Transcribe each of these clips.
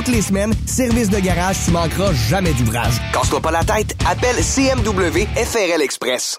toutes les semaines. Service de garage, tu manqueras jamais d'ouvrage. Casse-toi pas la tête, appelle CMW FRL Express.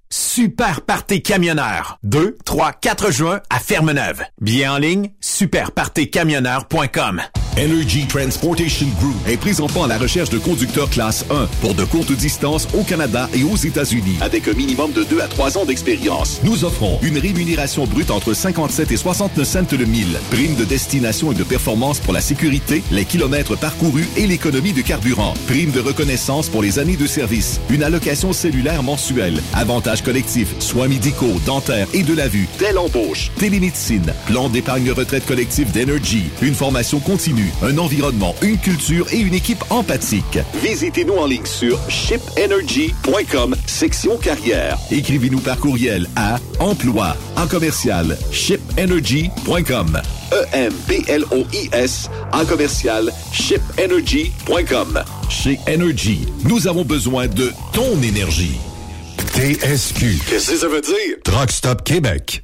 super party camionneur. 2, 3, 4 juin à Fermeneuve. Bien en ligne, superpartycamionneur.com. Energy Transportation Group est présentement à la recherche de conducteurs classe 1 pour de courtes distances au Canada et aux États-Unis avec un minimum de 2 à 3 ans d'expérience. Nous offrons une rémunération brute entre 57 et 69 cents le mille, prime de destination et de performance pour la sécurité, les kilomètres parcourus et l'économie de carburant, prime de reconnaissance pour les années de service, une allocation cellulaire mensuelle, collectifs, soins médicaux, dentaires et de la vue, telle embauche, télémédecine, plan d'épargne retraite collective d'Energy, une formation continue, un environnement, une culture et une équipe empathique. Visitez-nous en ligne sur shipenergy.com, section carrière. Écrivez-nous par courriel à emploi en commercial shipenergy.com. E-M-P-L-O-I-S en commercial shipenergy.com. Chez Energy, nous avons besoin de ton énergie. TSQ. Qu'est-ce que ça veut dire? Truck Stop Québec.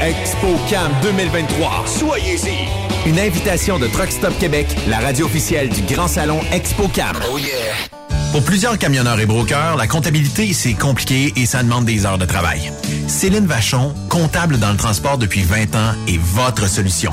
gang. ExpoCam 2023. Soyez-y. Une invitation de Truck Stop Québec, la radio officielle du Grand Salon ExpoCam. Oh yeah. Pour plusieurs camionneurs et brokers, la comptabilité, c'est compliqué et ça demande des heures de travail. Céline Vachon, comptable dans le transport depuis 20 ans, est votre solution.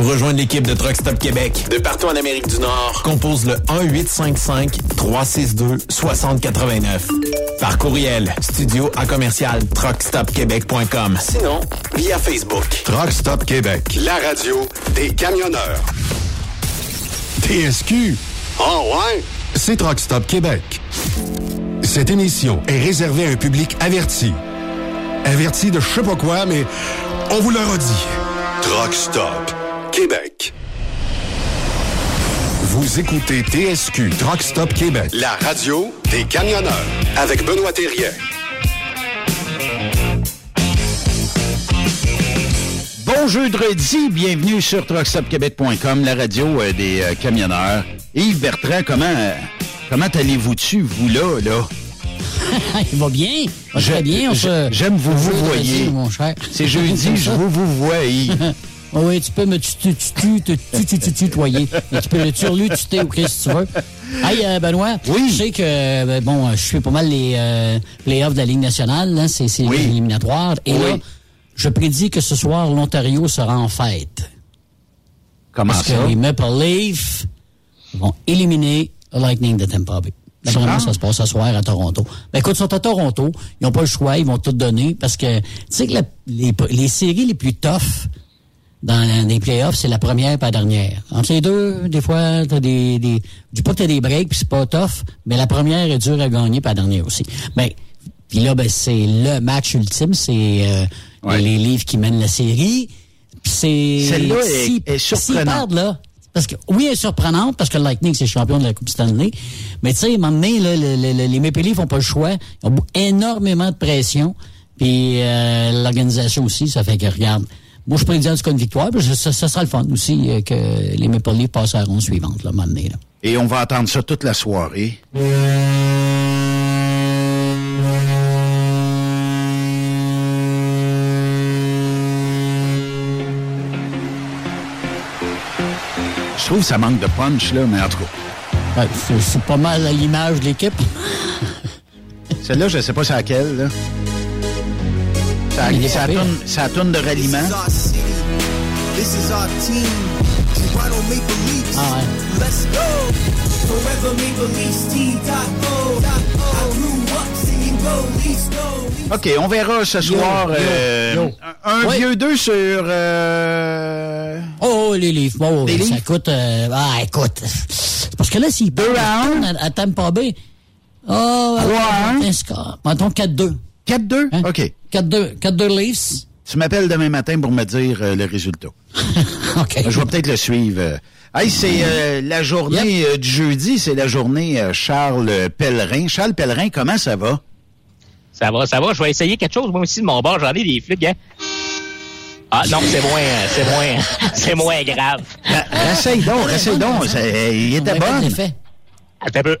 Pour rejoindre l'équipe de Truck Stop Québec, de partout en Amérique du Nord, compose le 1-855-362-6089. Par courriel, studio à commercial truckstopquebec.com. Sinon, via Facebook. Truck Stop Québec, la radio des camionneurs. TSQ. Oh ouais? C'est Truck Stop Québec. Cette émission est réservée à un public averti. Averti de je sais pas quoi, mais on vous le redit. Truck Stop Québec. Vous écoutez TSQ Truck Stop Québec, la radio des camionneurs avec Benoît Thérien. Bon jeudi, bienvenue sur truckstopquebec.com, la radio euh, des euh, camionneurs. Yves Bertrand, comment, euh, comment allez-vous dessus, vous là, là? Il va bien. Va Je- très bien. J'aime vous vous voyez. redresse, mon cher. C'est jeudi, je vous vous vois, Yves. Ah oui, tu peux me tutoyer. Tu peux le turlututer ou qu'est-ce que tu veux. Hey, euh, Benoît, oui. je sais que euh, bon, euh, je suis pas mal les playoffs de la Ligue nationale, hein, c'est éliminatoire. Et là, je prédis que ce soir, l'Ontario sera en fête. Comment Parce ça? Parce que les Maple Leafs vont éliminer le Lightning de Tampa Bay. D'après moi, ça se passe ce soir à Toronto. Ben écoute, ils sont à Toronto, ils n'ont pas le choix, ils vont tout donner parce que tu sais que les, les séries les plus tough, dans les playoffs, c'est la première et la dernière. Entre les deux, des fois, t'as des, des. Dis pas t'as des breaks puis c'est pas tough, mais la première est dure à gagner puis la dernière aussi. Ben, puis là, ben, c'est le match ultime, c'est euh, les livres qui mènent la série. Puis c'est. Celle-là est- si- est s'ils surprenante. là, parce que oui, elle est surprenante parce que le Lightning, c'est champion de la Coupe Stanley. Mais tu sais, à un moment donné, là, le- le- le- les Maple Leafs n'ont pas le choix. Ils ont énormément de pression. Puis euh, l'organisation aussi, ça fait que, regarde, moi, je prédis en tout cas une victoire. Puis ça, ça sera le fun aussi euh, que les Maple Leafs passent à la ronde suivante, là, donné, là. Et on va attendre ça toute la soirée. Je trouve que ça manque de punch, là, mais en tout cas. Ouais, c'est- pas mal à l'image de l'équipe. Celle-là, je sais pas c'est laquelle, là. Ça, ça, tourne, ça tourne de ralliement. This is our team. Toronto Maple Leafs. Ah ouais. Let's go. Forever Maple Leafs T.O. I grew up singing Go Leafs Go. OK, on verra ce soir yo, euh, yo. un Ouais. vieux 2 sur... euh, Oh, les livres. Bon, Les ça coûte. euh, ah, écoute. C'est Parce que là, s'il Deux à un? à, à Tampa Bay. Oh, Trois à un? un score. Mettons 4-2. 4-2? Hein? OK. 4-2. 4-2 Leafs. Tu m'appelles demain matin pour me dire euh, le résultat. OK. Je vais peut-être le suivre. euh. Hey, c'est euh, la journée du jeudi, c'est la journée Charles Pellerin. Charles Pellerin, comment ça va? Ça va, ça va. Je vais essayer quelque chose. Moi aussi, de mon bord, j'en ai des flics, hein. Ah non, c'est moins, c'est moins, c'est moins grave. Ben, Essaye donc, essaye donc. Il était bon. Attends un peu.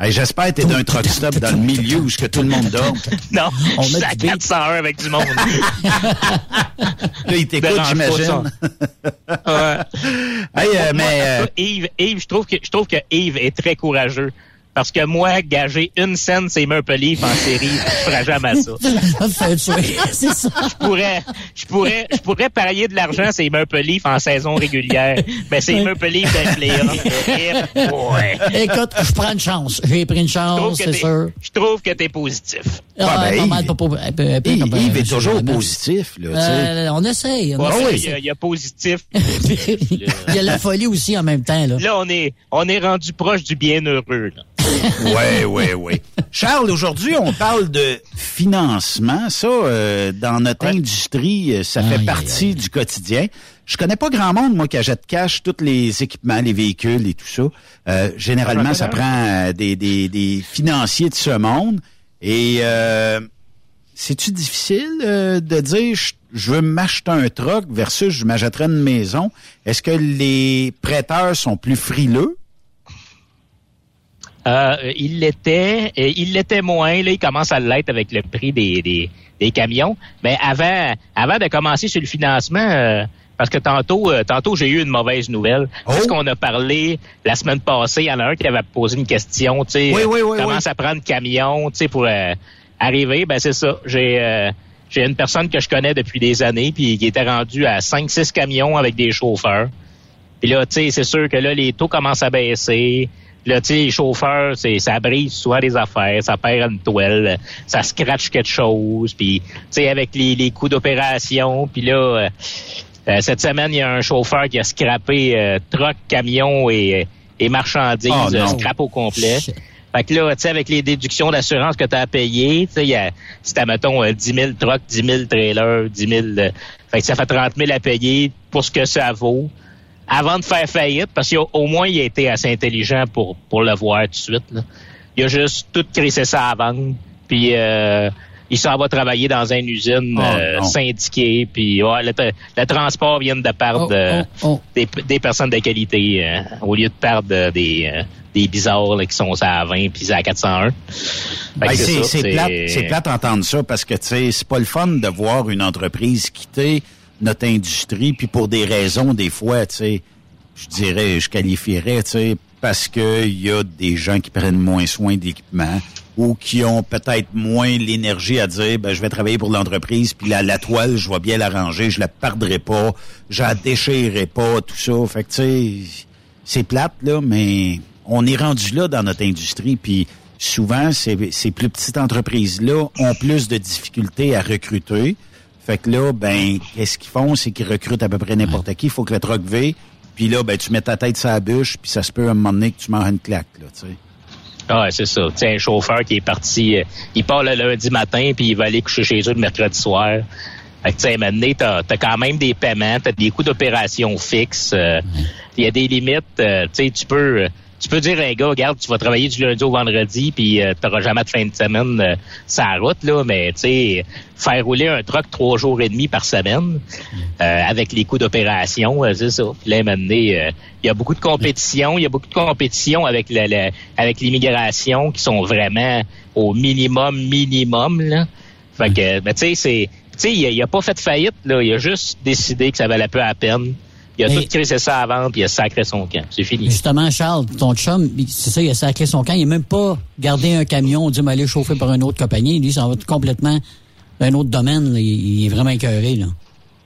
Hey, J'espère que t'es d'un truck stop dans le milieu où que tout le monde dort. Non, On je à du beat. 401 avec du monde. Là, il t'écoute, j'imagine. Ouais. Hey, euh, mais... euh, Yves, Yves, je trouve que je trouve que Yves est très courageux. Parce que moi, gager une scène, c'est Maple Leaf en série, je ferais jamais ça. C'est. Je pourrais, je pourrais, je pourrais parier de l'argent, c'est Maple Leaf en saison régulière. Mais c'est Maple Leaf dans les Ouais. Écoute, je prends une chance. J'ai pris une chance, c'est sûr. Je trouve que t'es positif. Ah, ben, mal, pas, pas, comme, euh, est toujours positif, là, tu sais. Euh, on essaye. On Ouais, essaye. il, y a, il y a positif. Il y a la folie aussi en même temps. Là. Là, on est, on est rendu proche du bienheureux. là. Oui, oui, oui. Charles, aujourd'hui, on parle de financement. Ça, euh, dans notre industrie, euh, ça fait partie du quotidien. Je connais pas grand monde, moi, qui achète cash tous les équipements, les véhicules et tout ça. Euh, généralement, ça prend euh, des, des, des financiers de ce monde. Et euh, c'est-tu difficile euh, de dire je, je veux m'acheter un truck versus je m'achèterais une maison? Est-ce que les prêteurs sont plus frileux? Euh, il l'était, il l'était moins. Là, il commence à l'être avec le prix des, des, des camions. Mais avant, avant de commencer sur le financement, euh, parce que tantôt, euh, tantôt j'ai eu une mauvaise nouvelle. Oh! C'est ce qu'on a parlé la semaine passée. Il y en a un qui avait posé une question. Tu sais, Oui, oui, oui, commence oui. à prendre camion, tu sais, pour euh, arriver. Ben c'est ça. J'ai euh, j'ai une personne que je connais depuis des années, puis qui était rendu à 5-6 camions avec des chauffeurs. Puis là, tu sais, c'est sûr que là, les taux commencent à baisser. Là, tu sais, les chauffeurs, c'est, ça brise soit des affaires, ça perd une toile, ça scratch quelque chose. Puis, tu sais, avec les, les coûts d'opération, puis là, euh, euh, cette semaine, il y a un chauffeur qui a scrappé euh, truck, camion et, et marchandises, Oh, euh, scrap au complet. Fait que là, tu sais, avec les déductions d'assurance que tu as à payer, tu sais, il y a- si t'as, mettons, euh, 10 000 trucks, 10 000 trailers, 10 000... euh, fait que ça fait 30 000 à payer pour ce que ça vaut avant de faire faillite, parce qu'au moins, il a été assez intelligent pour, pour le voir tout de suite. là. Il a juste tout crissé ça à vendre, puis euh, il s'en va travailler dans une usine Oh, euh, syndiquée, puis ouais, le, le transport vient de perdre Oh, euh, oh. Des, des personnes de qualité euh, au lieu de perdre euh, des, euh, des bizarres là, qui sont à 20 puis à 401. Fait que Ben, c'est plate, plate d'entendre ça parce que c'est pas le fun de voir une entreprise quitter notre industrie puis pour des raisons des fois, tu sais, je dirais, je qualifierais, tu sais, parce que il y a des gens qui prennent moins soin d'équipement ou qui ont peut-être moins l'énergie à dire ben je vais travailler pour l'entreprise puis la, la toile je vais bien l'arranger je la perdrai pas je la déchirerai pas tout ça. Fait que tu sais c'est plate là mais on est rendu là dans notre industrie puis souvent ces, ces plus petites entreprises là ont plus de difficultés à recruter fait que là ben qu'est-ce qu'ils font? C'est qu'ils recrutent à peu près n'importe qui il faut que le truck V puis là ben tu mets ta tête sur la bûche puis ça se peut à un moment donné que tu manges une claque là tu sais Ah, c'est ça. Tu sais, un chauffeur qui est parti, euh, il part le lundi matin puis il va aller coucher chez eux le mercredi soir. Fait que, tu sais, maintenant, t'as as quand même des paiements, t'as des coûts d'opération fixes. euh, Il y a des limites. euh, tu sais, tu peux, tu peux dire à un gars, regarde, tu vas travailler du lundi au vendredi puis euh, t'auras jamais de fin de semaine euh, la route, là. Mais, tu sais, faire rouler un truck trois jours et demi par semaine euh, avec les coûts d'opération, euh, c'est ça. Puis là, maintenant, euh, il y a beaucoup de compétition. Il y a beaucoup de compétition avec le, le- avec l'immigration qui sont vraiment au minimum, minimum, là. Fait que, ben, tu sais, c'est, tu sais, il a, il a pas fait de faillite, là. Il a juste décidé que ça valait peu la peine. Il a Mais- tout crissé ça vendre, puis il a sacré son camp. C'est fini. Justement, Charles, ton chum, c'est ça, il a sacré son camp. Il n'a même pas gardé un camion, dit, m'aller chauffer par une autre compagnie. Lui, ça va complètement un autre domaine. là. Il, est vraiment écœuré, là.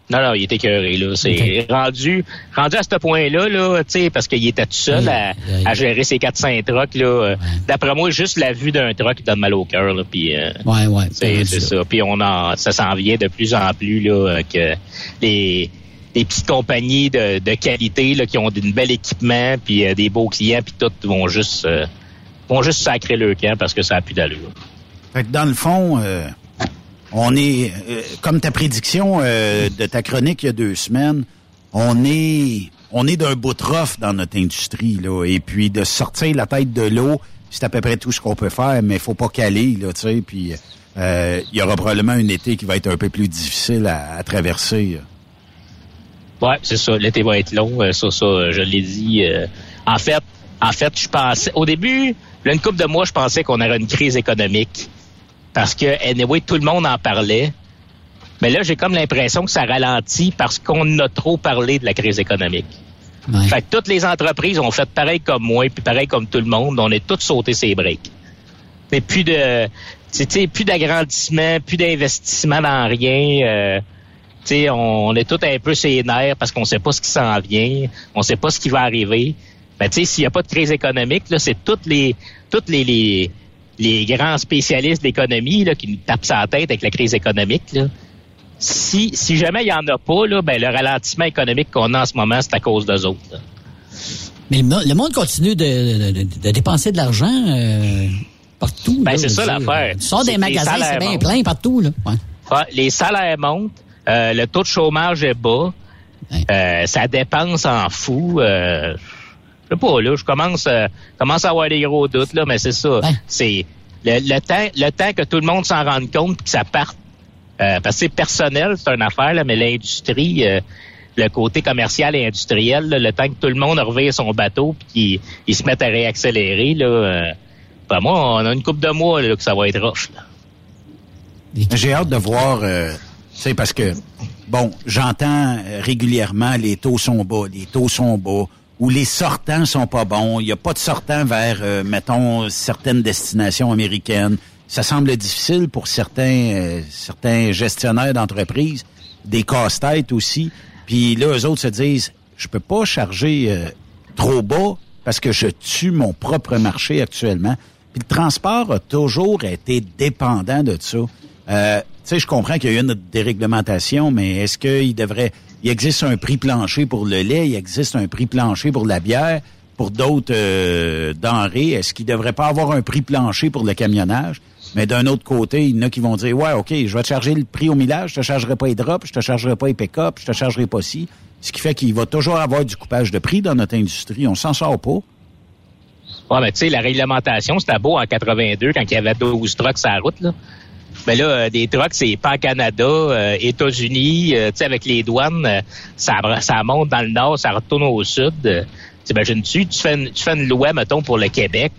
Non, non, il était écœuré, là. C'est rendu, rendu à ce point-là, là, tu sais, parce qu'il était tout seul à, à gérer ses 400 trucks, là. euh, D'après moi, juste la vue d'un truck donne mal au cœur, là, puis... euh, Ouais, ouais. c'est c'est ça. Puis on en, ça s'en vient de plus en plus, là, euh, que les, les petites compagnies de, qualité, là, qui ont d'un bel équipement, puis euh, des beaux clients, puis tout, vont juste, euh, vont juste sacrer le camp parce que ça a plus d'allure. Fait que dans le fond, euh, on est, comme ta prédiction de ta chronique il y a deux semaines, on est, on est d'un bout de rough dans notre industrie, là. Et puis de sortir la tête de l'eau, c'est à peu près tout ce qu'on peut faire, mais faut pas caler, là, tu sais. Puis il y aura probablement un été qui va être un peu plus difficile à traverser. Ouais, c'est ça. L'été va être long. euh, Ça, ça, euh, je l'ai dit. euh, en fait, en fait, je pensais, au début, là, une couple de mois, je pensais qu'on aurait une crise économique. Parce que, anyway, tout le monde en parlait. Mais là, j'ai comme l'impression que ça ralentit parce qu'on a trop parlé de la crise économique. Fait que toutes les entreprises ont fait pareil comme moi, puis pareil comme tout le monde. On est tous sauté ses breaks. Mais plus de, tu sais, plus d'agrandissement, plus d'investissement dans rien. euh, on, on est tous un peu ses nerfs parce qu'on sait pas ce qui s'en vient, on sait pas ce qui va arriver. Ben, tu sais, s'il n'y a pas de crise économique, là, c'est toutes les, toutes les, les, les grands spécialistes d'économie là, qui nous tapent sa tête avec la crise économique. Là. Si, si jamais il y en a pas, là, ben, le ralentissement économique qu'on a en ce moment, c'est à cause d'eux autres. là. Mais le, mo- le monde continue de, de- de- de dépenser de l'argent euh, partout. Ben, c'est ça l'affaire. Tu sors des magasins, c'est bien plein partout. Là. Ouais, les salaires montent, euh, le taux de chômage est bas, euh, ça dépense en fou. Euh, je sais pas, là, je commence, euh, commence à avoir des gros doutes, là, mais c'est ça. C'est le, le temps, le temps que tout le monde s'en rende compte puis que ça parte. Euh, parce que c'est personnel, c'est une affaire, là, mais l'industrie, euh, le côté commercial et industriel, là, le temps que tout le monde revient son bateau puis qu'il il se mette à réaccélérer, là, euh, ben moi, on a une coupe de mois là, que ça va être. Là. J'ai hâte de voir, sais, parce que, bon, j'entends euh, régulièrement les taux sont bas, les taux sont bas, ou les sortants sont pas bons, il n'y a pas de sortants vers, euh, mettons, certaines destinations américaines. Ça semble difficile pour certains, euh, certains gestionnaires d'entreprises, des casse-têtes aussi. Puis là, eux autres se disent, je peux pas charger euh, trop bas parce que je tue mon propre marché actuellement. Puis le transport a toujours été dépendant de ça. Sais, je comprends qu'il y a eu une déréglementation, mais est-ce qu'il devrait... Il existe un prix plancher pour le lait, il existe un prix plancher pour la bière, pour d'autres euh, denrées. Est-ce qu'il devrait pas avoir un prix plancher pour le camionnage? Mais d'un autre côté, il y en a qui vont dire, ouais, OK, je vais te charger le prix au millage, je te chargerai pas les drops, je te chargerai pas les pick-up, je te chargerai pas ci. Ce qui fait qu'il va toujours avoir du coupage de prix dans notre industrie. On s'en sort pas. Ouais, mais tu sais, la réglementation, c'était beau en 82 quand il y avait 12 trucks sur la route, là. Mais là, euh, des trucks, c'est pas Canada, euh, États-Unis, euh, tu sais, avec les douanes, euh, ça, ça monte dans le nord, ça retourne au sud. T'imagines-tu, tu fais, une, tu fais une loi, mettons, pour le Québec,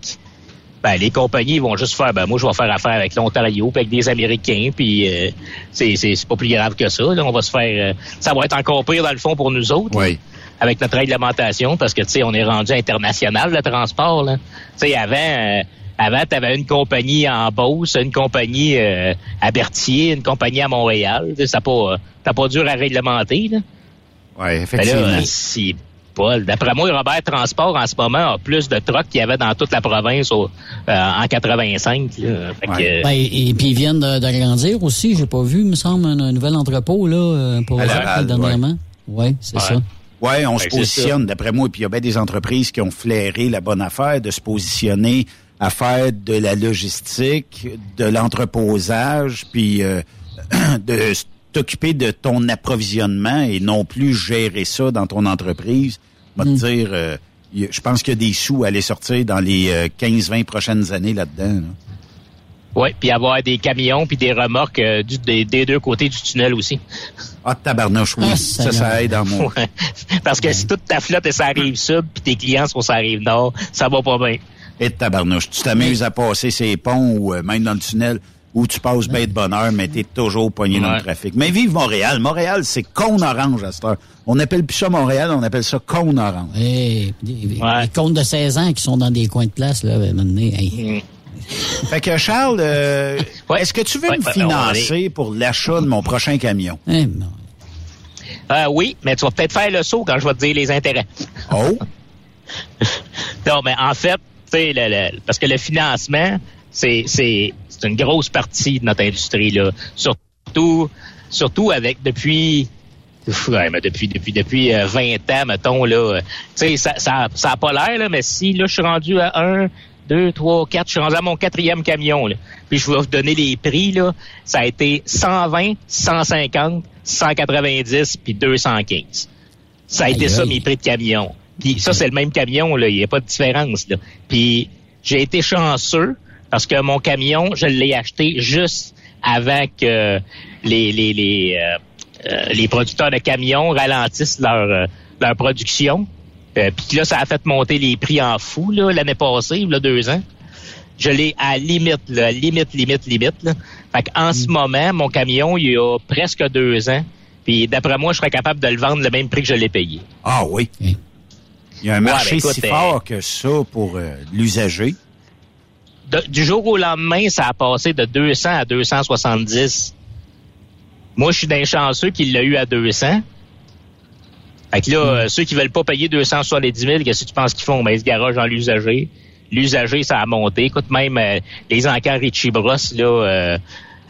ben, les compagnies vont juste faire, ben, moi, je vais faire affaire avec l'Ontario, puis avec des Américains, puis euh, c'est, c'est, c'est pas plus grave que ça, là. On va se faire, euh, ça va être encore pire, dans le fond, pour nous autres. Oui. Avec notre réglementation, parce que, tu sais, on est rendu international, le transport, là. Tu sais, avant, euh, avant, tu avais une compagnie en Beauce, une compagnie euh, à Berthier, une compagnie à Montréal. Ça pas, euh, t'as pas dur à réglementer, là. Oui, Ben effectivement. c'est pas. D'après moi, Robert Transport, en ce moment, a plus de trucks qu'il y avait dans toute la province au- euh, en 85. Là. Fait que, Ben, et, et puis ils viennent d'agrandir aussi. J'ai pas vu, il me semble, un, un nouvel entrepôt là pour Laval, autres, dernièrement. Oui, c'est Ouais. ça. Ouais, on se c'est positionne, d'après moi, puis il y a bien des entreprises qui ont flairé la bonne affaire de se positionner à faire de la logistique, de l'entreposage, puis euh, de t'occuper de ton approvisionnement et non plus gérer ça dans ton entreprise. Je vais te dire, euh, je pense qu'il y a des sous à aller sortir dans les euh, 15-20 prochaines années là-dedans. là. ouais, puis avoir des camions puis des remorques euh, du- des, des deux côtés du tunnel aussi. Ah, tabarnouche, oui. Ah, ça, ça aide dans mon... Ouais. Parce que si toute ta flotte est sur la rive sud puis tes clients sont sur la rive nord, ça va pas bien. Et tabarnouche, tu t'amuses à passer ces ponts ou euh, même dans le tunnel où tu passes bien de bonne heure, mais t'es toujours pogné dans le Ouais. trafic. Mais vive Montréal. Montréal, c'est cône orange à cette heure. On n'appelle plus ça Montréal, on appelle ça cône orange. Et, des, des comptes de 16 ans qui sont dans des coins de place, là, ben, maintenant, hey. Fait que Charles, euh, est-ce que tu veux Ouais, me ouais, financer pour l'achat de mon prochain camion? Eh, non. Euh, oui, mais tu vas peut-être faire le saut quand je vais te dire les intérêts. Oh! non, mais en fait, le- le- parce que le financement, c'est, c'est, c'est une grosse partie de notre industrie, là. Surtout, surtout avec depuis, ouais, mais depuis, depuis, depuis euh, 20 ans, mettons, là. euh, Tu sais, ça, ça, ça a pas l'air, là, mais si, là, je suis rendu à un, deux, trois, quatre, je suis rendu à mon quatrième camion, là. Puis je vais vous donner les prix, là. Ça a été 120, 150, 190, puis 215. Ça a été ça, mes prix de camion. Puis ça, c'est le même camion, là. Il n'y a pas de différence, là. Puis j'ai été chanceux parce que mon camion, je l'ai acheté juste avant que les, les, les, euh, euh, les producteurs de camions ralentissent leur, euh, leur production. Euh, Puis là, ça a fait monter les prix en fou, là, l'année passée, là, deux ans. Je l'ai à limite, là, limite, limite, limite. Là. Fait en ce moment, mon camion, il y a presque deux ans. Puis d'après moi, je serais capable de le vendre le même prix que je l'ai payé. Ah oui. Il y a un Ouais, marché ben, écoute, si euh, fort que ça pour euh, l'usager. Du jour au lendemain, ça a passé de 200 à 270. Moi, je suis d'un chanceux qui l'a eu à 200. Fait que là, euh, ceux qui veulent pas payer 270 000, qu'est-ce que tu penses qu'ils font? Ben, ils se garagent dans l'usager. L'usager, ça a monté. Écoute, même euh, les encans Richie Bross, là, euh,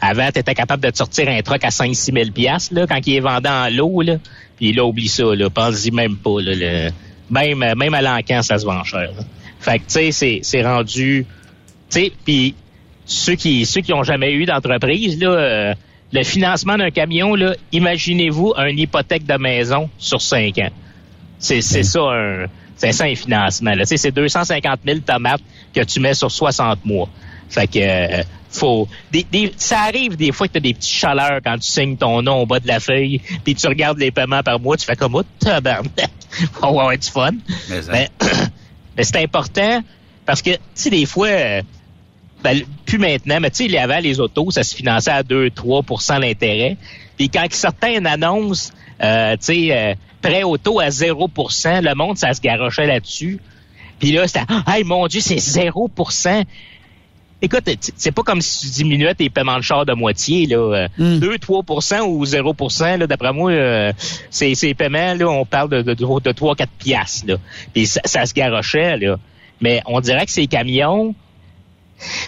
avant, tu étais capable de te sortir un truck à 5-6 000 piastres, là, quand il est vendu en lot, là. Puis là, oublie ça, là. Pense-y même pas, là. le- même, euh, même à l'encan, ça se vend cher. Fait que, tu sais, c'est- c'est rendu... Tu sais, puis ceux qui ceux qui ont jamais eu d'entreprise, là, euh, le financement d'un camion, là, imaginez-vous une hypothèque de maison sur cinq ans. C'est c'est ça un c'est ça un financement. C'est 250 000 tomates que tu mets sur 60 mois. Fait que euh, faut des, des- ça arrive des fois que tu as des petites chaleurs quand tu signes ton nom au bas de la feuille, puis tu regardes les paiements par mois, tu fais comme oh, tabarnak. on va avoir du fun. Mais. Mais, mais c'est important parce que, tu sais, des fois, euh, ben, plus maintenant, mais tu sais, avant, les autos, ça se finançait à 2-3% d'intérêt. Puis quand certains une annonce, euh, tu sais, euh, prêt auto à 0% le monde, ça se garochait là-dessus. Puis là, c'était, hey, mon Dieu, c'est 0 Écoute, c'est pas comme si tu diminuais tes paiements de char de moitié, là. Euh, 2-3% ou 0 là, d'après moi, euh, ces, ces paiements, là, on parle de, de, de, 3-4 piastres, là. Puis ça, ça se garochait, là. Mais on dirait que ces camions,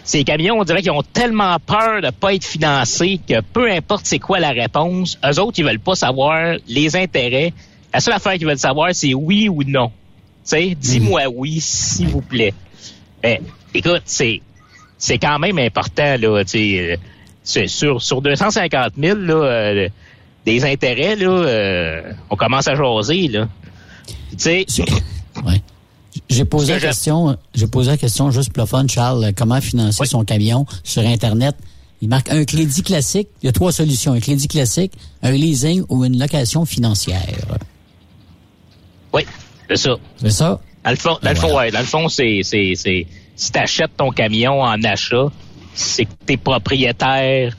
ces camions, on dirait qu'ils ont tellement peur de pas être financés que peu importe c'est quoi la réponse, eux autres, ils veulent pas savoir les intérêts. La seule affaire qu'ils veulent savoir, c'est oui ou non. Tu sais, dis-moi oui, s'il vous plaît. Ben, écoute, c'est, c'est quand même important, là, tu sais, euh, sur, sur 250 000, là, euh, des intérêts, là, euh, on commence à jaser, là. Tu sais, J'ai posé la question, j'ai posé la question juste pour le fun, Charles, euh, comment financer son camion sur Internet? Il marque un crédit classique. Il y a trois solutions. Un crédit classique, un leasing ou une location financière. oui, c'est ça. C'est ça? Dans le fond, dans le fond, ouais, dans le fond, c'est, c'est, c'est, si t'achètes ton camion en achat, c'est que t'es propriétaire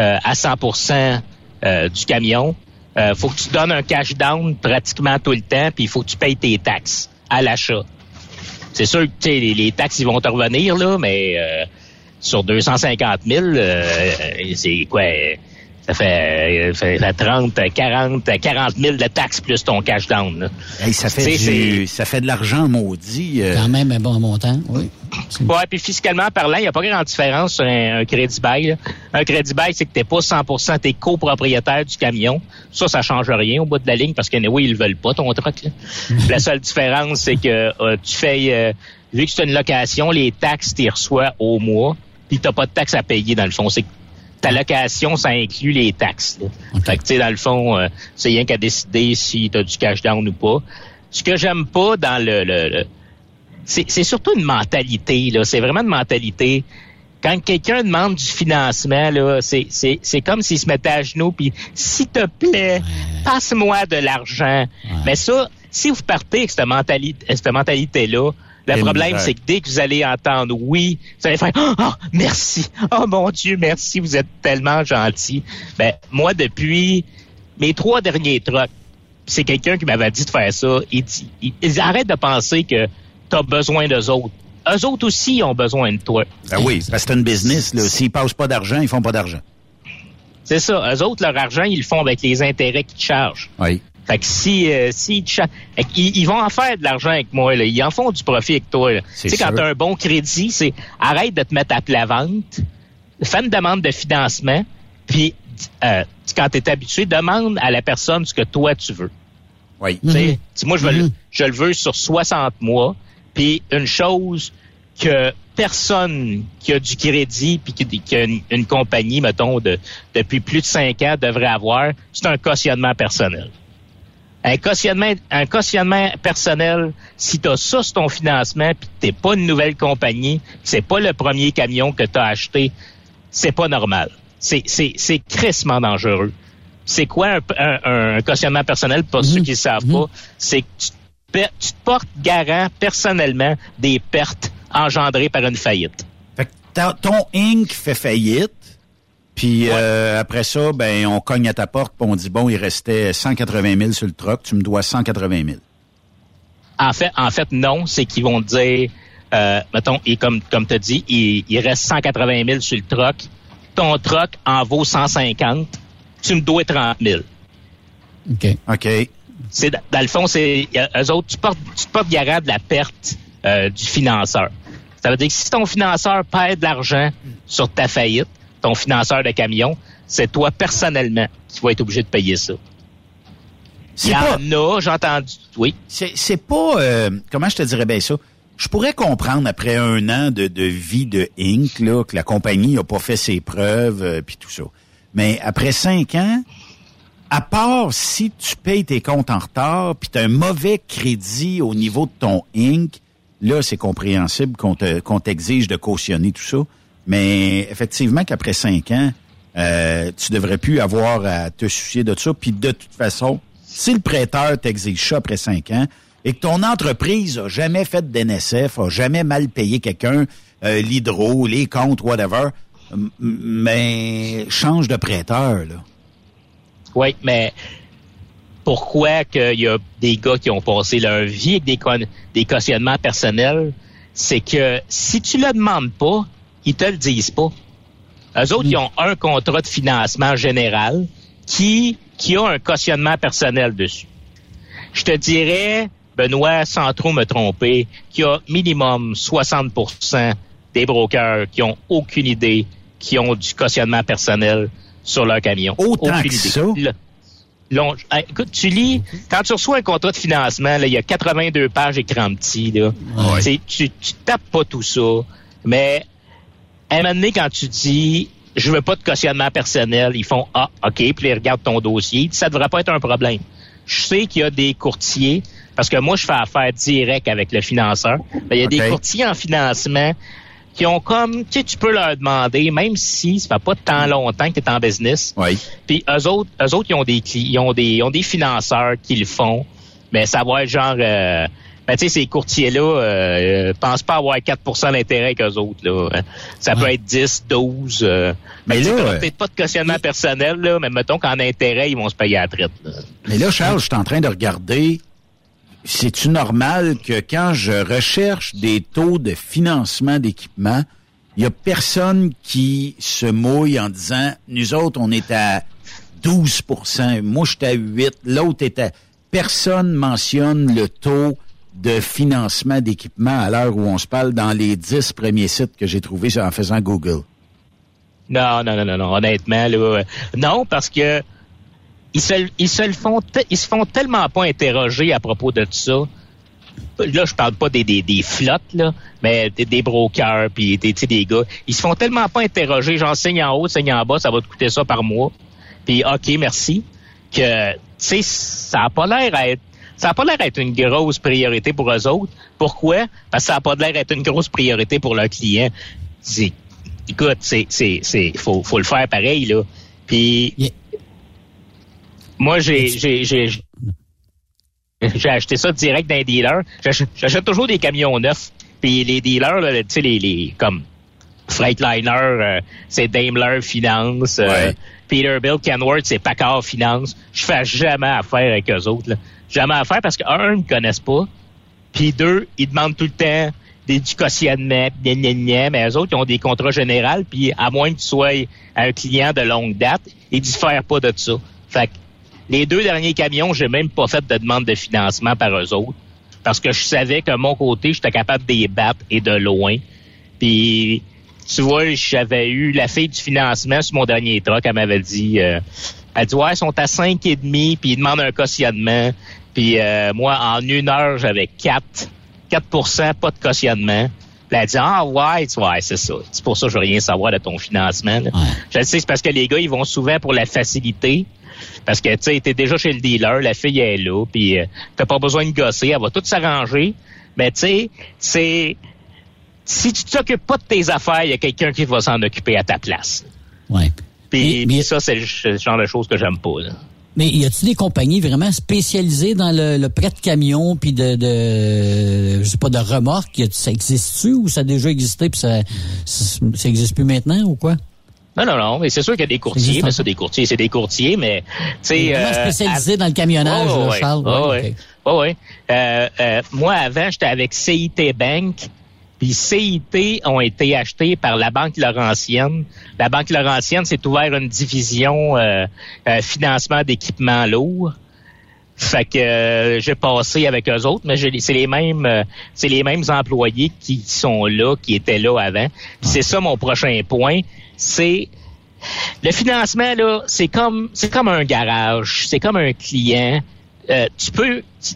euh, à 100% euh, du camion. Euh, faut que tu donnes un cash down pratiquement tout le temps, puis il faut que tu payes tes taxes à l'achat. C'est sûr que tu les, les taxes ils vont te revenir là, mais euh, sur 250 000, euh, c'est quoi Ça fait, euh, ça fait 30, 40, 40 000 de taxes plus ton cash down. Hey, ça, fait Tu du, ça fait de l'argent maudit. euh. Quand même un bon montant, oui. Ouais, puis fiscalement parlant, il n'y a pas grande différence sur un, un crédit bail. là. Un crédit bail, c'est que t'es pas 100% t'es copropriétaire du camion. Ça, ça change rien au bout de la ligne parce que oui, ils le veulent pas ton truc. là. la seule différence, c'est que euh, tu fais, euh, vu que c'est une location, les taxes tu reçois au mois, puis t'as pas de taxes à payer dans le fond. C'est ta location, ça inclut les taxes. là. Fait que tu sais, dans le fond, euh, c'est rien qu'à décider si tu as du cash down ou pas. Ce que j'aime pas dans le, le- le- c'est c'est surtout une mentalité, là. C'est vraiment une mentalité. Quand quelqu'un demande du financement, là, c'est, c'est, c'est comme s'il se mettait à genoux puis s'il te plaît, passe-moi de l'argent. Mais ça, si vous partez avec cette mentalité, cette mentalité-là, le problème, c'est que dès que vous allez entendre oui, vous allez faire oh, oh, merci, oh mon Dieu, merci, vous êtes tellement gentil. Ben moi depuis mes trois derniers trucks, c'est quelqu'un qui m'avait dit de faire ça. Il dit, il, il arrête de penser que tu as besoin d'eux autres. Eux autres aussi ont besoin de toi. Ben oui, parce que c'est une business. Là. S'ils passent pas d'argent, ils font pas d'argent. C'est ça. Eux autres, leur argent, ils le font avec les intérêts qu'ils te chargent. Oui. Fait que si, euh, si ils, ils vont en faire de l'argent avec moi, là. ils en font du profit avec toi. là. Tu sais, quand tu as un bon crédit, c'est arrête de te mettre à plat vente, fais une demande de financement, puis euh, quand tu es habitué, demande à la personne ce que toi tu veux. Oui. Tu sais, si moi, je, veux le- je le veux sur 60 mois. Puis une chose que personne qui a du crédit puis qui, qui a une, une compagnie, mettons, de, depuis plus de 5 ans devrait avoir, c'est un cautionnement personnel. Un cautionnement, un cautionnement personnel, si tu as ça sur ton financement puis que t'es pas une nouvelle compagnie, c'est pas le premier camion que tu as acheté, c'est pas normal. C'est, c'est, c'est crissement dangereux. C'est quoi un, un- un cautionnement personnel pour ceux qui ne savent pas? C'est que tu tu te portes garant personnellement des pertes engendrées par une faillite. Fait que ton Inc. fait faillite, puis euh, après ça, ben on cogne à ta porte, puis on dit bon, il restait 180 000 sur le truck, tu me dois 180 000. En fait, en fait, non, c'est qu'ils vont te dire, euh, mettons, et comme, comme tu as dit, il, il reste 180 000 sur le truck. Ton truck en vaut 150. Tu me dois 30 000. OK. OK. C'est, dans le fond, c'est, eux autres, tu portes, tu te portes garant de la perte euh, du financeur. Ça veut dire que si ton financeur perd de l'argent sur ta faillite, ton financeur de camion, c'est toi personnellement qui vas être obligé de payer ça. Il y pas- en a, j'ai entendu, oui. C'est pas euh, comment je te dirais bien ça? Je pourrais comprendre après un an de, de vie de Inc. Là, que la compagnie a pas fait ses preuves euh, puis tout ça. Mais après cinq ans, à part si tu payes tes comptes en retard puis tu as un mauvais crédit au niveau de ton Inc., là c'est compréhensible qu'on te- qu'on t'exige de cautionner tout ça. Mais effectivement qu'après cinq ans, euh, tu devrais plus avoir à te soucier de ça. Puis de toute façon, si le prêteur t'exige ça après cinq ans et que ton entreprise a jamais fait d'NSF, a jamais mal payé quelqu'un, euh, l'hydro, les comptes, whatever, mais change de prêteur, là. Oui, mais pourquoi qu'il y a des gars qui ont passé leur vie avec des, des cautionnements personnels, c'est que si tu le demandes pas, ils te le disent pas. Eux autres, ils ont un contrat de financement général qui, qui a un cautionnement personnel dessus. Je te dirais, Benoît, sans trop me tromper, qu'il y a minimum 60% des brokers qui ont aucune idée qui ont du cautionnement personnel sur leur camion. Autant Aucune que idée. ça? Le- long- Ah, écoute, tu lis, quand tu reçois un contrat de financement, là, il y a 82 pages écran petit. Là. C'est- Tu, tu tapes pas tout ça, mais à un moment donné, quand tu dis je veux pas de cautionnement personnel, ils font Ah, OK, puis ils regardent ton dossier. Ça devrait pas être un problème. Je sais qu'il y a des courtiers, parce que moi, je fais affaire direct avec le financeur. Ben, il y a des courtiers en financement qui ont comme, tu sais, tu peux leur demander, même si ça fait pas tant longtemps que tu es en business. Oui. Puis eux autres, eux autres, ils ont des ils ont des, ils ont des financeurs qui le font, mais ça va être genre, euh, ben, tu sais, ces courtiers-là, euh, euh, pensent pas avoir 4% d'intérêt qu'eux autres, là. hein. Ça peut être 10, 12, euh, Mais ben, là, euh, peut-être pas de cautionnement personnel, là, mais mettons qu'en intérêt, ils vont se payer à la traite, là. Mais là, Charles, je suis en train de regarder. C'est-tu normal que quand je recherche des taux de financement d'équipement, il y a personne qui se mouille en disant, nous autres, on est à 12% moi, je suis à 8 l'autre est à... Personne mentionne le taux de financement d'équipement à l'heure où on se parle dans les 10 premiers sites que j'ai trouvés en faisant Google? Non, non, non, non, non, honnêtement, là, euh, non, parce que ils se, ils se font, ils se font tellement pas interroger à propos de ça. Là, je parle pas des, des, des flottes, là, mais des, des brokers, puis des, des gars. Ils se font tellement pas interroger, genre, signe en haut, signe en bas, ça va te coûter ça par mois. Puis, OK, merci. Que, tu sais, ça a pas l'air à être ça n'a pas l'air d'être une grosse priorité pour eux autres. Pourquoi? Parce que ça n'a pas l'air d'être une grosse priorité pour leurs clients. C'est, écoute, c'est, c'est, c'est, faut, faut le faire pareil, là. Puis, moi, j'ai, j'ai, j'ai, j'ai acheté ça direct d'un dealer. J'achète, j'achète toujours des camions neufs. Puis les dealers, là, tu sais, les, les, comme Freightliner, euh, c'est Daimler Finance. euh, Peterbilt, Kenworth, c'est Packard Finance. Je fais jamais affaire avec eux autres. Jamais affaire parce que, un, ils me connaissent pas. Puis deux, ils demandent tout le temps des, du cautionnement, gna, gna, mais eux autres, ils ont des contrats généraux, puis à moins que tu sois un client de longue date, ils diffèrent pas de ça. Fait que les deux derniers camions, j'ai même pas fait de demande de financement par eux autres, parce que je savais que mon côté, j'étais capable de les battre et de loin. Puis, tu vois, j'avais eu la fille du financement sur mon dernier truck, elle m'avait dit, euh, elle dit, ouais, ils sont à cinq et demi, puis ils demandent un cautionnement. Puis euh, moi, en une heure, j'avais 4, 4% pas de cautionnement. Puis elle a dit, ah ouais, tu vois, c'est ça. C'est pour ça que je veux rien savoir de ton financement. là. Je le sais, c'est parce que les gars, ils vont souvent pour la facilité. Parce que, tu sais, t'es déjà chez le dealer, la fille est là, puis euh, t'as pas besoin de gosser, elle va tout s'arranger. Mais tu sais, c'est... Si tu t'occupes pas de tes affaires, il y a quelqu'un qui va s'en occuper à ta place. Ouais. Puis, ça, c'est le, genre de choses que j'aime pas. Là. Mais y a-t-il des compagnies vraiment spécialisées dans le, le prêt de camion puis de, de je sais pas de a- Ça existe-tu ou ça a déjà existé puis ça ça, existe plus maintenant ou quoi? Non, non, non, mais c'est sûr qu'il y a des courtiers, mais ça, des courtiers, c'est des courtiers, mais, tu sais... Vraiment spécialisés dans le camionnage, Oh, là, ouais. Charles? Oh, Ouais. Oh, ouais. Euh, euh, moi, avant, j'étais avec CIT Bank, puis CIT ont été achetés par la Banque Laurentienne. La Banque Laurentienne s'est ouvert une division euh, euh, financement d'équipements lourds. Fait que euh, j'ai passé avec eux autres, mais c'est les mêmes euh, c'est les mêmes employés qui sont là, qui étaient là avant. C'est ça mon prochain point, c'est le financement là, c'est comme c'est comme un garage, c'est comme un client. Euh, tu peux tu-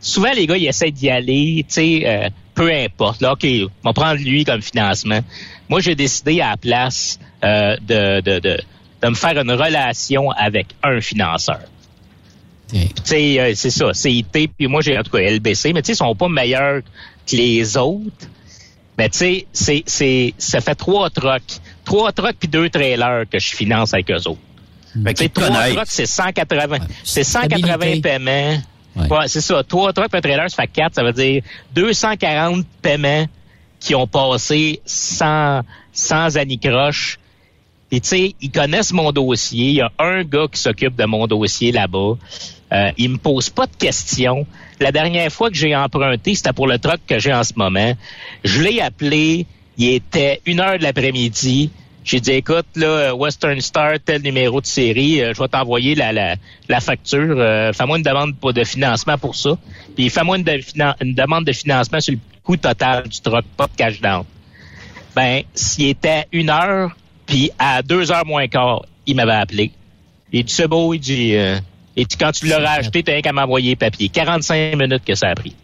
souvent les gars ils essaient d'y aller, tu sais euh, peu importe. Là, OK, on va prendre lui comme financement. Moi, j'ai décidé à la place euh, de, de, de, de me faire une relation avec un financeur. Tu sais, euh, c'est ça, CIT, puis moi, j'ai en tout cas LBC, mais tu sais, ils sont pas meilleurs que les autres. Mais tu sais, c'est, c'est, ça fait trois trucks. Trois trucks puis deux trailers que je finance avec eux autres. Te trois trucks, c'est 180, c'est 180 Stabilité. paiements. Ouais, c'est ça. Trois trucks, un trailer, ça fait quatre. Ça veut dire 240 paiements qui ont passé sans, sans anicroche. Et tu sais, ils connaissent mon dossier. Il y a un gars qui s'occupe de mon dossier là-bas. Euh, il me pose pas de questions. La dernière fois que j'ai emprunté, c'était pour le truck que j'ai en ce moment. Je l'ai appelé. Il était une heure de l'après-midi. J'ai dit, écoute, là, Western Star, tel numéro de série, euh, je vais t'envoyer la, la, la facture. Euh, fais-moi une demande pour- de financement pour ça. Puis fais-moi une, de- finan- une demande de financement sur le coût total du truck, pas de cash down. Ben, s'il était une heure, puis à deux heures moins quart, il m'avait appelé. Il dit, c'est beau, il dit, euh, et tu- quand tu l'auras acheté, t'as rien qu'à m'envoyer les papiers. 45 minutes que ça a pris.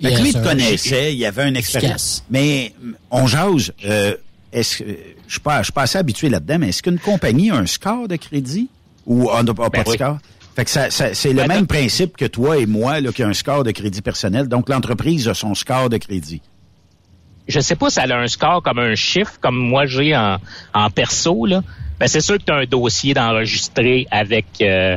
Yes, lui, il te connaissait, il avait une expérience. Mais on jase. Euh, est-ce que je suis pas, je suis pas assez habitué là-dedans, mais est-ce qu'une compagnie a un score de crédit ou a, a pas Ben de oui. score? Fait que ça, ça- c'est le Ben, même principe que toi et moi, là, qui a un score de crédit personnel. Donc, l'entreprise a son score de crédit. je sais pas si elle a un score comme un chiffre, comme moi j'ai en, en perso, là. Ben, c'est sûr que tu as un dossier d'enregistrer avec euh,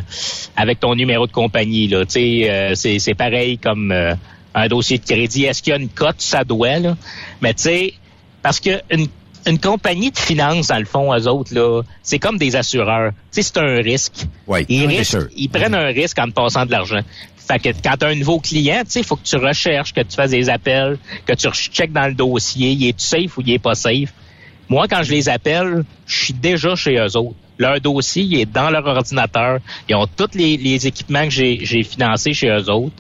avec ton numéro de compagnie. Là. Euh, c'est, c'est pareil comme euh, un dossier de crédit. Est-ce qu'il y a une cote? Ça doit, là? Mais tu sais, parce que une, une compagnie de finance, dans le fond, eux autres, là, c'est comme des assureurs. Tu sais, c'est un risque. Oui, ils, bien risquent- sûr. ils prennent un risque en te passant de l'argent. Fait que quand tu as un nouveau client, tu sais, il faut que tu recherches, que tu fasses des appels, que tu checkes dans le dossier, il est safe ou il est pas safe. Moi, quand je les appelle, je suis déjà chez eux autres. Leur dossier il est dans leur ordinateur. Ils ont tous les, les équipements que j'ai j'ai financés chez eux autres.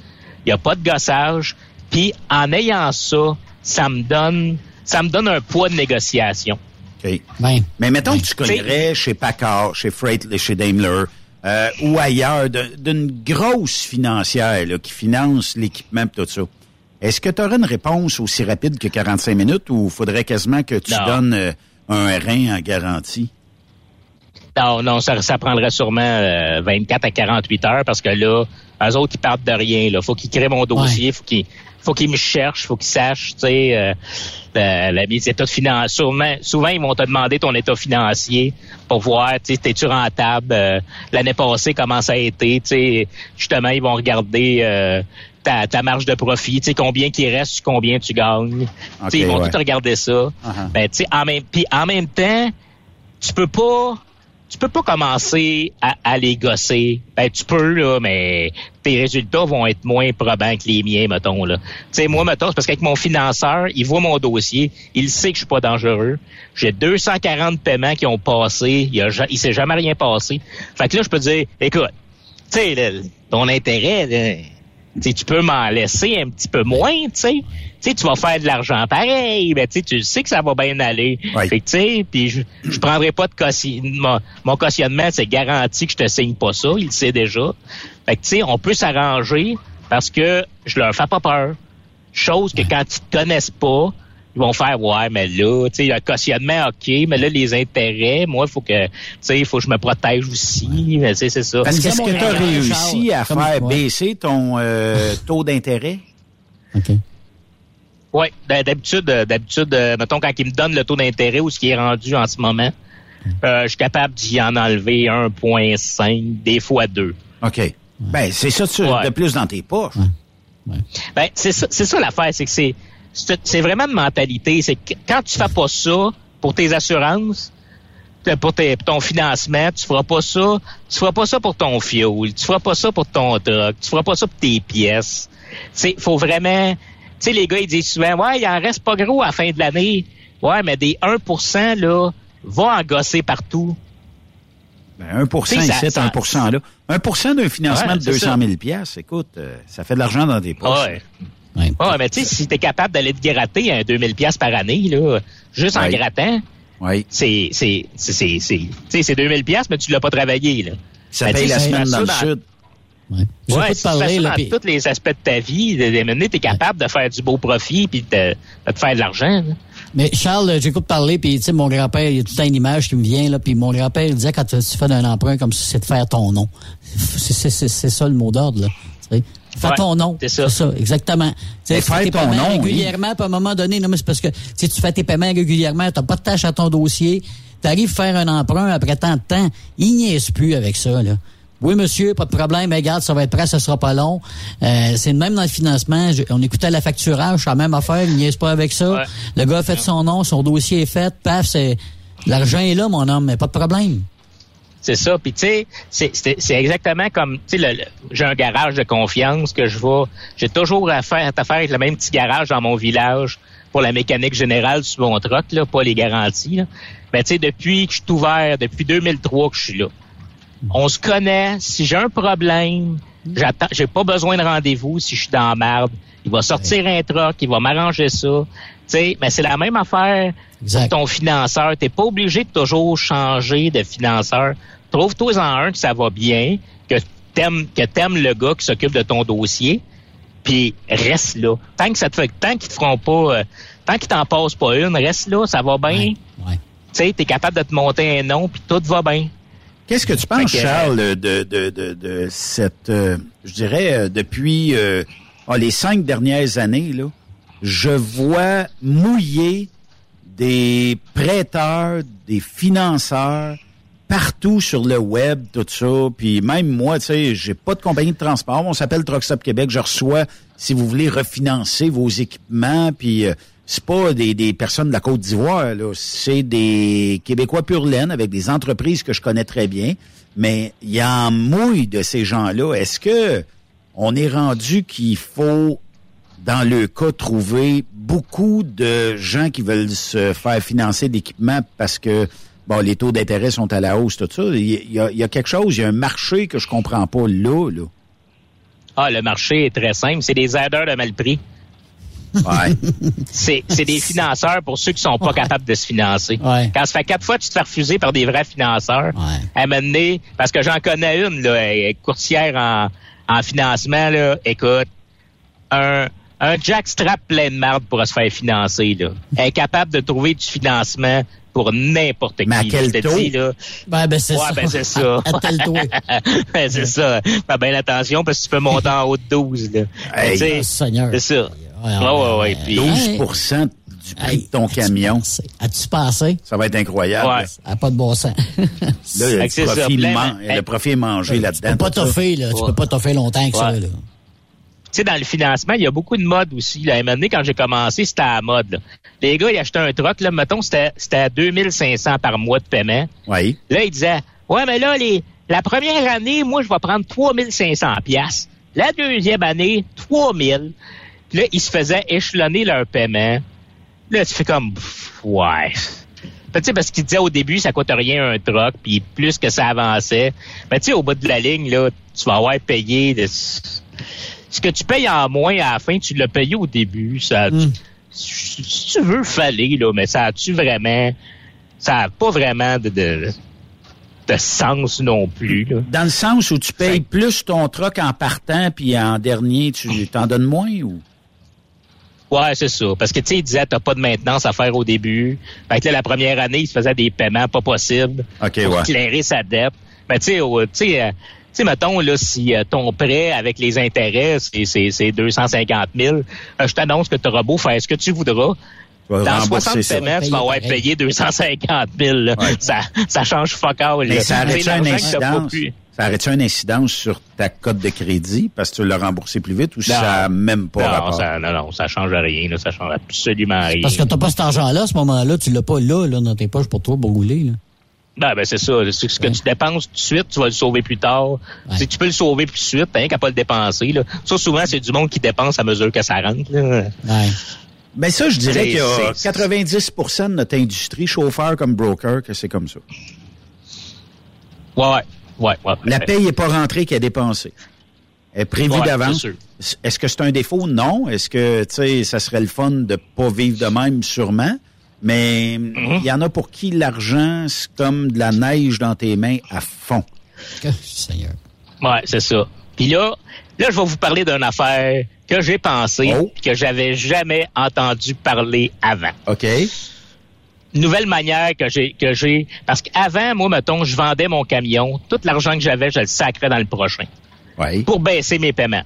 Il n'y a pas de gossage. Puis en ayant ça, ça me donne ça me donne un poids de négociation. OK. Ben, Mais mettons que tu connais chez Packard, chez Freight, chez Daimler, euh, ou ailleurs, d'une grosse financière là, qui finance l'équipement et tout ça. Est-ce que tu aurais une réponse aussi rapide que 45 minutes ou faudrait quasiment que tu Non. donnes euh, un rein en garantie? Non, non, ça, ça prendrait sûrement euh, 24 à 48 heures parce que là, eux autres, ils partent de rien. Là. Faut qu'ils créent mon dossier, faut qu'ils faut qu'ils me cherchent, faut qu'ils sachent, tu sais, euh, la- mes états financiers. Souvent, souvent, ils vont te demander ton état financier pour voir, tu sais, t'es-tu rentable? euh, L'année passée, comment ça a été? Tu sais, justement, ils vont regarder euh, ta, ta marge de profit, tu sais, combien qui reste, combien tu gagnes. Tu sais, ils vont ouais. tout regarder ça. Uh-huh. Ben, tu sais, en même, puis en même temps, tu peux pas tu peux pas commencer à, à les gosser. Ben, tu peux, là, mais tes résultats vont être moins probants que les miens, mettons, là. Tu sais, moi, mettons, c'est parce qu'avec mon financeur, il voit mon dossier, il sait que je suis pas dangereux. J'ai 240 paiements qui ont passé, il, a, il s'est jamais rien passé. Fait que là, je peux dire, écoute, tu sais, ton intérêt, tu sais, tu peux m'en laisser un petit peu moins, tu sais. Tu tu vas faire de l'argent pareil, mais tu sais, tu sais que ça va bien aller. Fait que, tu sais, puis je, je prendrai pas de caution. Mon, mon cautionnement, c'est garanti que je te signe pas ça, il le sait déjà. Fait que, tu sais, on peut s'arranger parce que je leur fais pas peur. Chose que quand ils te connaissent pas, ils vont faire ouais mais là tu sais le cautionnement ok mais là les intérêts moi il faut que tu sais il faut que je me protège aussi mais tu sais c'est ça Parce qu'est-ce que tu as réussi à faire ouais. baisser ton euh, taux d'intérêt? Oui, d'habitude, euh, d'habitude, euh, mettons, quand ils me donnent le taux d'intérêt ou ce qui est rendu en ce moment, euh, je suis capable d'y en enlever 1,5, des fois 2. OK. Ben, c'est ça tu- de plus dans tes poches. Ben, c'est ça, c'est ça l'affaire, c'est que c'est, c'est vraiment une mentalité. C'est que quand tu fais pas ça pour tes assurances, que pour, tes- ton financement, tu feras pas ça, tu feras pas ça pour ton fuel, tu feras pas ça pour ton truck, tu feras pas ça pour tes pièces. C'est, faut vraiment, tu sais, les gars, ils disent souvent, ouais, il en reste pas gros à la fin de l'année. Ouais, mais des 1%, là, va en gosser partout. Ben, 1 Tu sais, ça- ici, ça- 1% là. 1% d'un financement Ouais, de c'est 200 ça. 000 piastres, écoute, euh, ça fait de l'argent dans tes poches. Ouais. Ouais, mais tu sais, si t'es capable d'aller te gratter un 2000 pièces par année, là, juste en Ouais. grattant, c'est, c'est, c'est, c'est, c'est, tu sais, c'est 2000 pièces, mais tu l'as pas travaillé, là. Ça Ben, paye la semaine dans ça le sud. Ouais, J'écoute si tu fais parler, ça là, tous les aspects de ta vie, de, t'es capable de faire du beau profit puis de, de te faire de l'argent. là. Mais Charles, euh, j'écoute parler, puis tu sais, mon grand-père, il y a tout le temps une image qui me vient, là, puis mon grand-père, il disait, quand tu fais un emprunt comme ça, c'est de faire ton nom. C'est- C'est c'est- c'est ça le mot d'ordre, là. Fais Ouais, ton nom. c'est ça. exactement. Sais, Mais fais ton paiements nom, oui. régulièrement, puis à un moment donné, non, mais c'est parce que tu fais tes paiements régulièrement, t'as pas de tâche à ton dossier, t'arrives à faire un emprunt après tant de temps, il niaise plus avec ça, là. Oui, monsieur, pas de problème. Regarde, ça va être prêt, ça sera pas long. Euh, c'est le même dans le financement. Je- on écoutait la facturage, la même affaire, il niaise pas avec ça. Le gars a fait son nom, son dossier est fait, paf, c'est l'argent est là, mon homme, mais pas de problème. C'est ça. Puis tu sais, c'est- exactement comme, tu sais, j'ai un garage de confiance que je vais, j'ai toujours affaire, affaire avec le même petit garage dans mon village pour la mécanique générale sur mon truck, là, pas les garanties. Là. Mais tu sais, depuis que je suis ouvert, depuis 2003 que je suis là, on se connaît. Si j'ai un problème, j'attends, j'ai pas besoin de rendez-vous si je suis dans la merde. Il va sortir un truck, il va m'arranger ça. Tu sais, mais c'est la même affaire pour ton financeur. T'es pas obligé de toujours changer de financeur. Trouve-toi en un que ça va bien, que t'aimes, que t'aimes le gars qui s'occupe de ton dossier, puis reste là. Tant que ça te fait, tant qu'ils te feront pas, euh, tant qu'ils t'en passent pas une, reste là, ça va bien. Tu sais, t'es capable de te monter un nom, puis tout va bien. Qu'est-ce que tu penses, que, Charles, de, de, de, de cette, euh, je dirais, euh, depuis euh, ah, les cinq dernières années, là, je vois mouiller des prêteurs, des financeurs partout sur le web, tout ça. Puis même moi, tu sais, j'ai pas de compagnie de transport. On s'appelle Truckstop Québec. Je reçois, si vous voulez, refinancer vos équipements. Puis euh, c'est pas des, des personnes de la Côte d'Ivoire, là. C'est des Québécois pur laine avec des entreprises que je connais très bien. Mais il y en mouille de ces gens-là. Est-ce que on est rendu qu'il faut dans le cas, trouver beaucoup de gens qui veulent se faire financer d'équipements parce que bon, les taux d'intérêt sont à la hausse, tout ça. Il y, a, il y a quelque chose, il y a un marché que je comprends pas là, là. Ah, le marché est très simple. C'est des aideurs de mal prix. Ouais. c'est, des financeurs pour ceux qui sont pas capables de se financer. Quand ça fait quatre fois que tu te fais refuser par des vrais financeurs, à donné, parce que j'en connais une, là, elle est courtière en, en financement, là, écoute, un, un jackstrap plein de merde pour se faire financer, là. Elle est capable de trouver du financement pour n'importe qui. Mais à quel taux? dis, là. Ben, ben, c'est ouais, ça. ben, c'est ça. À tel taux. ben, c'est ça. Fais bien attention parce que tu peux monter en haut de 12, là. Hey. Tu sais, Oh, Seigneur. C'est ça. Ouais, ouais, ouais. Puis, 12 du prix de ton camion. As-tu passé? Ça va être incroyable. Ouais. Ça n'a pas de bon sens. Là, le ça. profit, Plein- man- ben- le profit est mangé Tu là-dedans. peux pas ça. toffer, là. Tu peux pas toffer longtemps que ça, là. Tu sais, dans le financement, il y a beaucoup de modes aussi. Là. À un moment donné, quand j'ai commencé, c'était à la mode. là. Les gars, ils achetaient un truck, là, mettons, c'était, c'était à 2500 par mois de paiement. Oui. Là, ils disaient, Ouais, mais là, les, la première année, moi, je vais prendre 3500 pièces. La deuxième année, 3000. Puis là, ils se faisaient échelonner leur paiement. Là, tu fais comme, pff, ouais. Tu sais, parce qu'ils disaient au début, ça coûte rien un truck, puis plus que ça avançait. Mais tu sais, au bout de la ligne, là, tu vas avoir payé de- ce que tu payes en moins à la fin, tu l'as payé au début. Ça, si si tu veux, fallait, là, mais ça a-tu vraiment, ça a pas vraiment de, de, de sens non plus, là. Dans le sens où tu payes plus ton truck en partant, puis en dernier, tu t'en donnes moins ou? Ouais, c'est ça. Parce que, tu sais, il disait, t'as pas de maintenance à faire au début. Fait que là, la première année, il se faisait des paiements pas possibles. OK, pour ouais. éclairer sa dette. Mais tu sais, tu sais, tu sais, mettons, là, si euh, ton prêt avec les intérêts, c'est, c'est, c'est 250 000, euh, je t'annonce que tu auras beau faire ce que tu voudras. Dans rembourser 60 ça. paiements, tu vas avoir payé 250 000. là. Ça, ça change fuck all. Mais ça arrête-tu un incidence? Ça arrête-tu une incidence sur ta cote de crédit parce que tu l'as remboursé plus vite ou ça n'a même pas non, rapport? ça, non, non, ça change rien. Là, ça change absolument rien. Parce que t'as pas cet argent-là, à ce moment-là, tu l'as pas là, là, dans tes poches pour toi, pour rouler, là. Ben, ben c'est ça. Ce que tu dépenses tout de suite, tu vas le sauver plus tard. Si tu peux le sauver plus de suite, t'as rien qu'à pas le dépenser. Là. Ça, souvent, c'est du monde qui dépense à mesure que ça rentre. Là. Ben ça, je dirais qu'il y a c'est- 90% de notre industrie, chauffeur comme broker, que c'est comme ça. Ouais, ouais, ouais. La paye n'est pas rentrée qu'elle est dépensée. Elle est prévue Ouais, d'avance. Est-ce que c'est un défaut? Non. Est-ce que, tu sais, ça serait le fun de pas vivre de même? Sûrement. Mais Mm-hmm. il y en a pour qui l'argent, c'est comme de la neige dans tes mains à fond. Seigneur. Ouais, c'est ça. Puis là, là, je vais vous parler d'une affaire que j'ai pensée, Oh. que j'avais jamais entendu parler avant. OK. Nouvelle manière que j'ai, que j'ai, parce qu'avant, moi, mettons, je vendais mon camion, tout l'argent que j'avais, je le sacrais dans le prochain. Pour baisser mes paiements.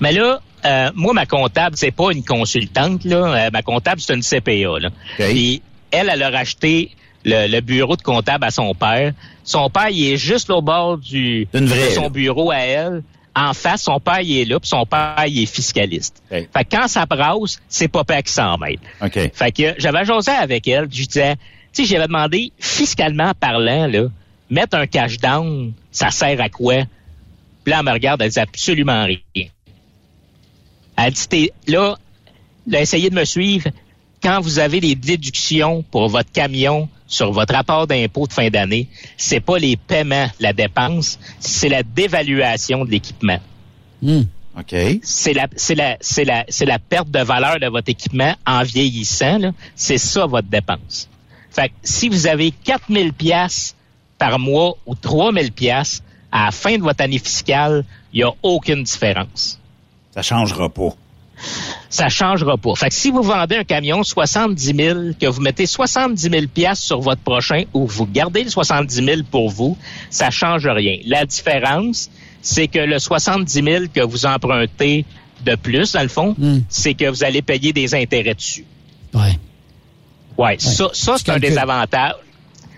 Mais là, euh, moi, ma comptable, c'est pas une consultante, là. Euh, ma comptable, c'est une CPA, là. Puis elle, elle a racheté le, le bureau de comptable à son père. Son père, il est juste au bord du D'une vraie, de son là. bureau à elle. En face, son père, il est là, puis son père, il est fiscaliste. Fait que quand ça brasse, c'est pas pire qui s'en mêle. OK. Fait que j'avais jasé avec elle, puis je disais, tu sais, j'avais demandé, fiscalement parlant, là, mettre un cash down, ça sert à quoi? Puis là, elle me regarde, elle dit absolument rien. Elle dit, T'es- là, là, essayez de me suivre. Quand vous avez des déductions pour votre camion sur votre rapport d'impôt de fin d'année, c'est pas les paiements, la dépense, c'est la dévaluation de l'équipement. OK. C'est la, c'est la, c'est la, c'est la perte de valeur de votre équipement en vieillissant. là. C'est ça votre dépense. Fait que si vous avez 4000 pièces par mois ou 3000 pièces à la fin de votre année fiscale, il n'y a aucune différence. Ça changera pas. Ça changera pas. Fait que si vous vendez un camion 70 000, que vous mettez 70 000 pièces sur votre prochain ou vous gardez le 70 000 pour vous, ça change rien. La différence, c'est que le 70 000 que vous empruntez de plus, dans le fond, c'est que vous allez payer des intérêts dessus. Ouais. Ouais, ça, ça c'est un désavantage.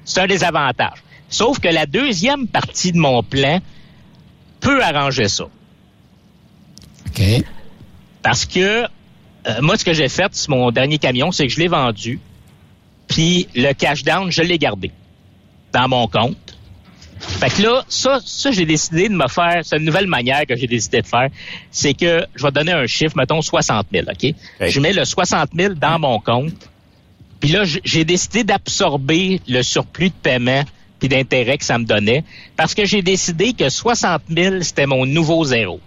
C'est un désavantage. Sauf que la deuxième partie de mon plan peut arranger ça. OK. Parce que euh, moi, ce que j'ai fait sur mon dernier camion, c'est que je l'ai vendu. Puis le cash down, je l'ai gardé dans mon compte. Fait que là, ça, ça j'ai décidé de me faire, c'est une nouvelle manière que j'ai décidé de faire, c'est que je vais donner un chiffre, mettons 60 000, OK? Je mets le 60 000 dans mon compte. Puis là, j'ai décidé d'absorber le surplus de paiement puis d'intérêt que ça me donnait parce que j'ai décidé que 60 000, c'était mon nouveau zéro.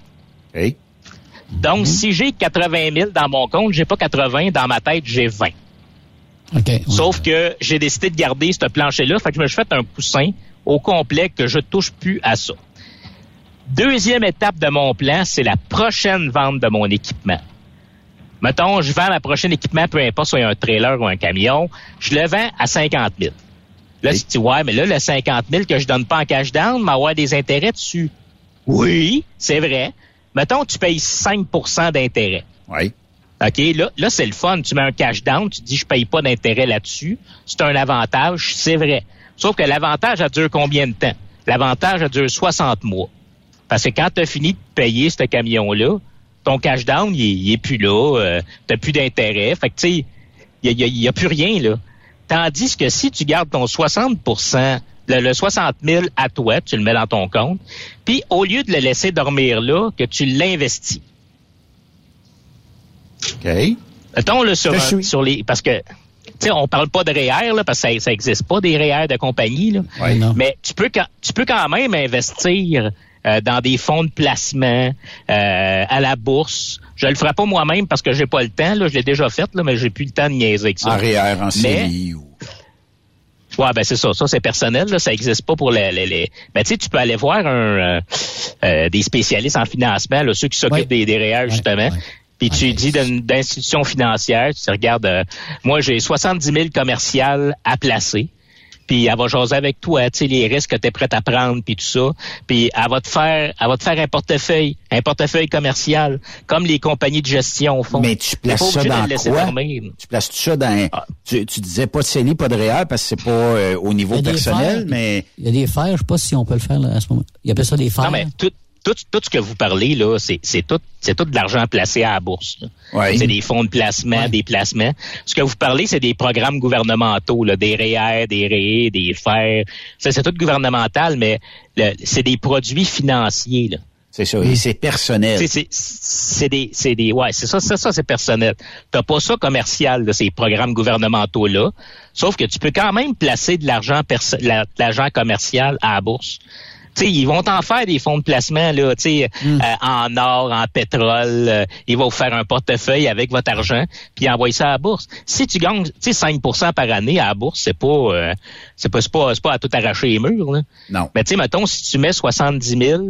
Donc, si j'ai 80 000 dans mon compte, j'ai pas 80, dans ma tête, j'ai 20. Sauf que j'ai décidé de garder ce plancher-là, fait que je me suis fait un coussin au complet que je touche plus à ça. Deuxième étape de mon plan, c'est la prochaine vente de mon équipement. Mettons, je vends ma prochaine équipement, peu importe, soit un trailer ou un camion, je le vends à 50 000. Là, tu te dis, ouais, mais là, le 50 000 que je donne pas en cash down, m'avoir des intérêts dessus. Oui, c'est vrai. Mettons, tu payes 5% d'intérêt. Oui. OK, là, là c'est le fun. Tu mets un cash down, tu dis, je paye pas d'intérêt là-dessus. C'est un avantage, c'est vrai. Sauf que l'avantage, ça dure combien de temps? L'avantage, ça dure 60 mois. Parce que quand tu as fini de payer ce camion-là, ton cash down, il, est- plus là. Euh, tu plus d'intérêt. Fait que, tu sais, il n'y a, y a plus rien, là. Tandis que si tu gardes ton 60 le, le 60 000 à toi, tu le mets dans ton compte. Puis au lieu de le laisser dormir là, que tu l'investis. OK. Mettons le sur, les parce que tu sais on parle pas de REER là parce que ça ça existe pas des REER de compagnie là. Ouais, non. Mais tu peux quand tu peux quand même investir euh, dans des fonds de placement euh, à la bourse. Je le ferai pas moi-même parce que j'ai pas le temps là, je l'ai déjà fait là mais j'ai plus le temps de niaiser avec ça. En REER, en Mais- série ou... Ouais, ben c'est ça. Ça, c'est personnel. Là, ça existe pas pour les. les, les... Ben, tu sais, tu peux aller voir un, euh, euh, des spécialistes en financement, là, ceux qui s'occupent Ouais. des, des REER, justement. Puis tu dis d'institutions financières, tu te regardes, euh, moi j'ai 70 000 commerciales à placer. Puis elle va jaser avec toi, tu sais, les risques que tu es prêt à prendre, puis tout ça. Puis elle va te faire, elle va te faire un portefeuille, un portefeuille commercial, comme les compagnies de gestion font. Mais tu places ça dans le laisser quoi? dormir. Tu places tout ça dans... Ah. Tu, tu disais pas de CELI, pas de REER, parce que c'est pas euh, au niveau personnel, fers, mais... Il y a des fers, je sais pas si on peut le faire là, à ce moment. Il appelle ça des fers. Non, mais tout, tout, tout ce que vous parlez, là, c'est, c'est tout, c'est tout de l'argent placé à la bourse. là. Ouais. C'est des fonds de placement, des placements. Ce que vous parlez, c'est des programmes gouvernementaux, là, des REER, des REE, des FER. Ça, c'est tout gouvernemental, mais le- c'est des produits financiers, là. C'est ça, et c'est personnel. C'est, c'est, c'est des, c'est des, ouais, c'est ça, ça, ça, c'est personnel. T'as pas ça commercial, là, ces programmes gouvernementaux-là. Sauf que tu peux quand même placer de l'argent, perso- la- de l'argent commercial à la bourse. Sais, ils vont t'en faire des fonds de placement, là, tu sais, euh, en or, en pétrole. euh, ils vont vous faire un portefeuille avec votre argent, puis envoyer ça à la bourse. Si tu gagnes, tu sais, 5 par année à la bourse, c'est pas, euh, c'est pas, c'est pas, pas à tout arracher les murs, là. Non. Mais tu sais, mettons, si tu mets 70 000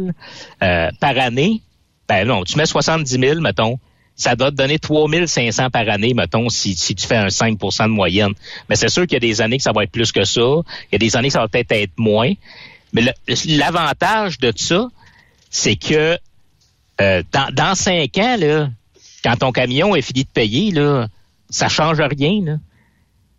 euh, par année, ben non, tu mets 70 000, mettons, ça doit te donner 3 500 par année, mettons, si, si tu fais un 5% de moyenne. Mais c'est sûr qu'il y a des années que ça va être plus que ça. Il y a des années que ça va peut-être être moins. Mais l'avantage de ça, c'est que euh, dans, 5 ans, là, quand ton camion est fini de payer, là, ça change rien. Là.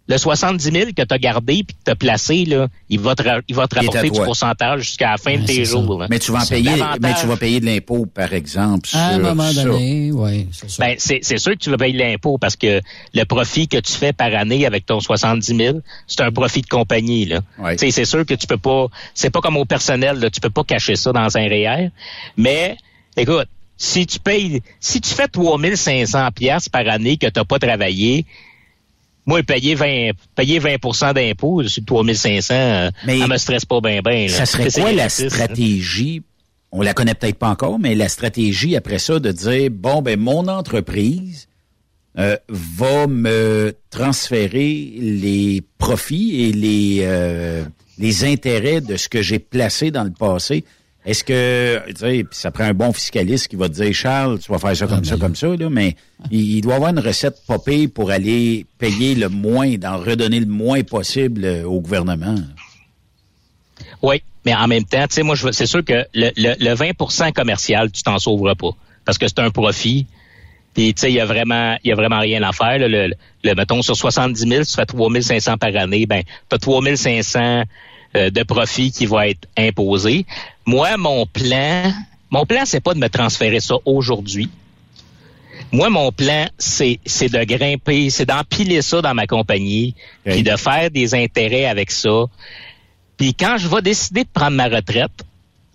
Le 70 000 que tu as gardé puis que tu as placé, là, il va te, il va te rapporter du pourcentage jusqu'à la fin de tes jours. là. Mais tu vas en payer, mais tu vas payer de l'impôt, par exemple, À un sur moment ça. donné, oui, c'est. Ben, c'est c'est sûr que tu vas payer de l'impôt parce que le profit que tu fais par année avec ton 70 000, c'est un profit de compagnie. Là. Tu sais, C'est sûr que tu peux pas, c'est pas comme au personnel, là, tu peux pas cacher ça dans un REER. Mais, écoute, si tu payes, si tu fais 3500 pièces par année que tu n'as pas travaillé, moi, payer 20, payer 20% d'impôt sur 3500, euh, ça me stresse pas bien, bien. Ça serait quoi la stratégie? On la connaît peut-être pas encore, mais la stratégie après ça de dire bon ben mon entreprise euh, va me transférer les profits et les euh, les intérêts de ce que j'ai placé dans le passé. Est-ce que tu sais, puis ça prend un bon fiscaliste qui va te dire Charles, tu vas faire ça comme ça, comme ça, là, mais il, il doit avoir une recette popée pour aller payer le moins, d'en redonner le moins possible euh, au gouvernement. Oui, mais en même temps, tu sais, moi, c'est sûr que le, le, le 20% commercial, tu t'en sauveras pas. Parce que c'est un profit. Puis, tu sais, il y a vraiment, il y a vraiment rien à faire. là. Le, le, mettons, sur 70 000, tu fais 3 500 par année, ben, t'as 3 500 euh, de profit qui va être imposé. Moi, mon plan, mon plan, c'est pas de me transférer ça aujourd'hui. Moi, mon plan, c'est, c'est de grimper, c'est d'empiler ça dans ma compagnie, puis de faire des intérêts avec ça. Puis quand je vais décider de prendre ma retraite,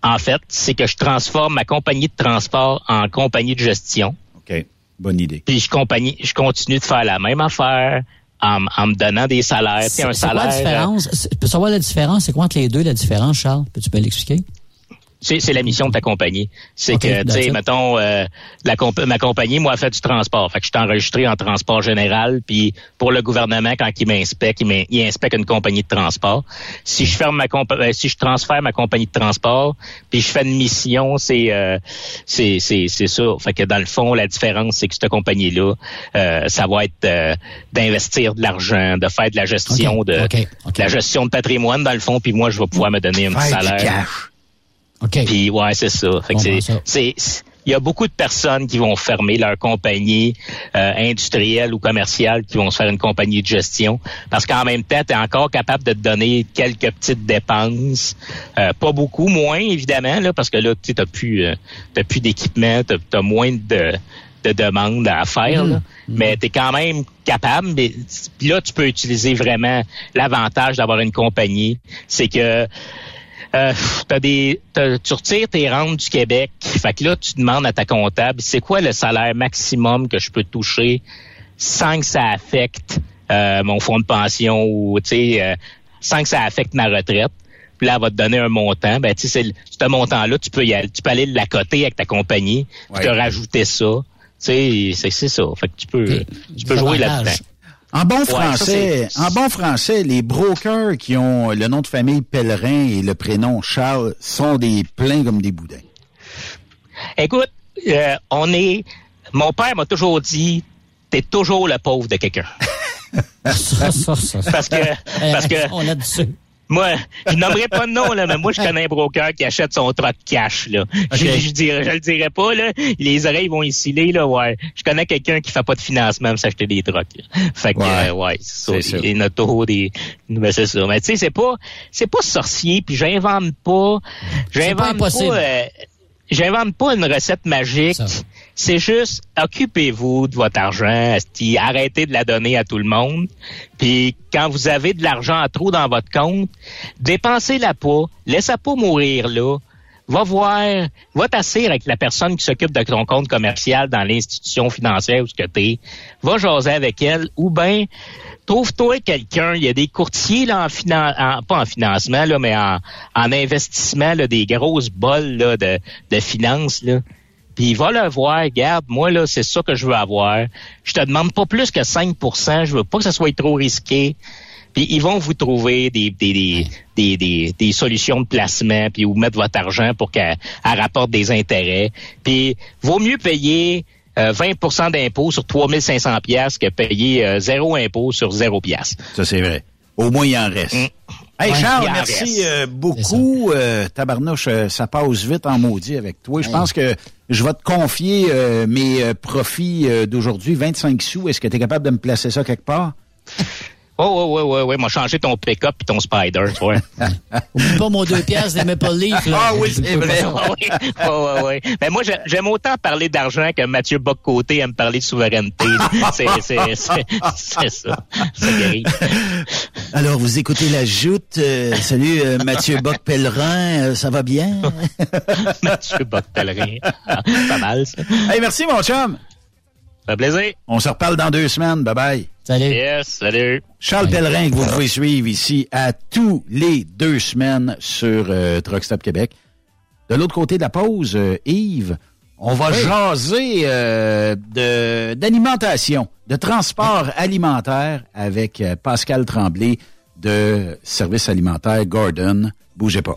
en fait, c'est que je transforme ma compagnie de transport en compagnie de gestion. OK. Bonne idée. Puis je, compagnie, je continue de faire la même affaire en, en me donnant des salaires. C'est un c'est quoi salaire. la différence? C'est- Tu peux savoir la différence? C'est quoi entre les deux, la différence, Charles? Peux-tu me l'expliquer? C'est, c'est la mission de ta compagnie. C'est que, tu sais, mettons, euh, la comp- ma compagnie, moi, fait du transport. Fait que je suis enregistré en transport général. Puis pour le gouvernement, quand il m'inspecte, il, inspecte une compagnie de transport. Si je ferme ma euh, si je transfère ma compagnie de transport, puis je fais une mission, c'est, euh, c'est, c'est, c'est ça. Fait que dans le fond, la différence, c'est que cette compagnie-là, euh, ça va être euh, d'investir de l'argent, de faire de la gestion de, ok, ok. de la gestion de patrimoine dans le fond. Puis moi, je vais pouvoir me donner un du salaire. cash. OK. Puis ouais, c'est ça. Fait que Comprends c'est, il y a beaucoup de personnes qui vont fermer leur compagnie euh, industrielle ou commerciale, qui vont se faire une compagnie de gestion, parce qu'en même temps, tu es encore capable de te donner quelques petites dépenses, Euh, pas beaucoup, moins évidemment, là, parce que là, tu n'as plus, euh, t'as plus d'équipement, tu as, moins de de demandes à faire, là. mais tu es quand même capable. mais- là, tu peux utiliser vraiment l'avantage d'avoir une compagnie. C'est que euh, t'as des, t'as- tu retires tes rentes du Québec. Fait que là, tu demandes à ta comptable, c'est quoi le salaire maximum que je peux toucher sans que ça affecte euh, mon fonds de pension ou, tu sais, euh, sans que ça affecte ma retraite? Puis là, elle va te donner un montant. Ben, tu sais, ce montant-là, tu peux y aller, tu peux aller l'accoter avec ta compagnie, puis te rajouter ça. Tu sais, c'est, ça. Fait que tu peux, tu peux jouer là-dedans. En bon Ouais, ça, français, en bon français, les brokers qui ont le nom de famille Pellerin et le prénom Charles sont des pleins comme des boudins. Écoute, euh, on est. Mon père m'a toujours dit, t'es toujours le pauvre de quelqu'un. Ça, ça, ça. Parce que, parce que. On a dessus. Moi, je nommerai pas de nom, là, mais moi, je connais un broker qui achète son truck cash, là. Je, je, dirais, je le dirais pas, là. Les oreilles vont sciller, là, ouais. Je connais quelqu'un qui fait pas de financement pour s'acheter des trucks, là. Fait que, Ouais. euh, ouais, c'est ça. Des notos, des, ben, c'est ça. Mais tu sais, c'est pas, c'est pas sorcier, puis j'invente pas, pas j'invente pas, impossible. euh, j'invente pas une recette magique. C'est juste, occupez-vous de votre argent, arrêtez de la donner à tout le monde. Puis quand vous avez de l'argent à trop dans votre compte, dépensez-la pas, laissez pas mourir là. Va voir, va t'asseoir avec la personne qui s'occupe de ton compte commercial dans l'institution financière où ce que t'es. Va jaser avec elle ou ben trouve-toi quelqu'un. Il y a des courtiers là en, finan- pas en financement là, mais en, en investissement là, des grosses bols là, de, de finances. Puis va le voir, regarde, moi là, c'est ça que je veux avoir. Je te demande pas plus que 5% je veux pas que ça soit trop risqué. Puis ils vont vous trouver des, des, des, des, des, des solutions de placement, puis vous mettre votre argent pour qu'elle elle rapporte des intérêts. Puis vaut mieux payer euh, 20% d'impôt sur 3500 pièces que payer euh, zéro impôt sur zéro pièce. Ça, c'est vrai. Au moins, il en reste. Hey, Charles, merci euh, beaucoup. Euh, tabarnouche, euh, ça passe vite en maudit avec toi. Je pense que je vais te confier euh, mes euh, profits euh, d'aujourd'hui, 25 sous. Est-ce que tu es capable de me placer ça quelque part? Oh, ouais, ouais, ouais, ouais, m'a changé ton pick-up puis ton spider, tu vois. Oublie pas mon deux piastres des Maple Leafs. là. Ah oui, c'est vrai. ouais, ouais, ouais. Mais moi, j'ai- j'aime autant parler d'argent que Mathieu Bock-Côté aime parler de souveraineté. c'est, c'est, c'est, c'est ça. C'est guéri. Alors, vous écoutez la joute. Euh, salut, euh, Mathieu Bock-Pellerin. Euh, ça va bien? Mathieu Bock-Pellerin. Ah, Pas mal, ça. hey, merci, mon chum. Ça fait plaisir. On se reparle dans deux semaines. Bye-bye. Salut. Yes, salut. Charles Pellerin, que vous pouvez suivre ici à tous les deux semaines sur euh, Truck Stop Québec. De l'autre côté de la pause, euh, Yves, on va jaser euh, de- d'alimentation, de, transport alimentaire avec euh, Pascal Tremblay de Service alimentaire Gordon. Bougez pas.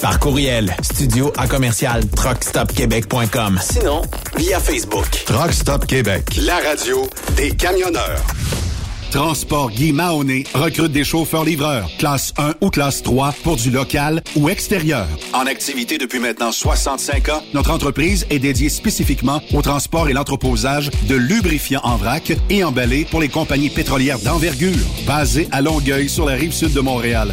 Par courriel, studio à commercial truckstopquebec.com. Sinon, via Facebook. Truck Stop Québec, la radio des camionneurs. Transport Guy Mahoney recrute des chauffeurs-livreurs, classe 1 ou classe 3 pour du local ou extérieur. En activité depuis maintenant 65 ans, notre entreprise est dédiée spécifiquement au transport et l'entreposage de lubrifiants en vrac et emballés pour les compagnies pétrolières d'envergure, basées à Longueuil sur la rive sud de Montréal.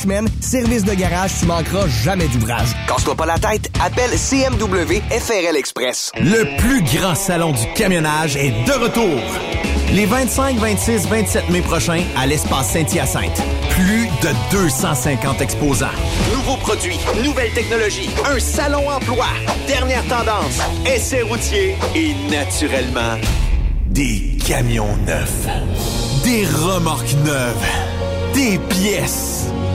semaines. Service de garage, tu manqueras jamais d'ouvrage. Casse-toi pas la tête, appelle CMW FRL Express. Le plus grand salon du camionnage est de retour. Les 25, 26, 27 mai prochains à l'espace Saint-Hyacinthe. Plus de 250 exposants. Nouveaux produits, nouvelles technologies, un salon emploi, dernière tendance, essais routiers et naturellement des camions neufs, des remorques neuves, des pièces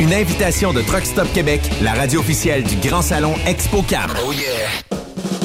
Une invitation de Truck Stop Québec, la radio officielle du Grand Salon ExpoCam. Oh yeah!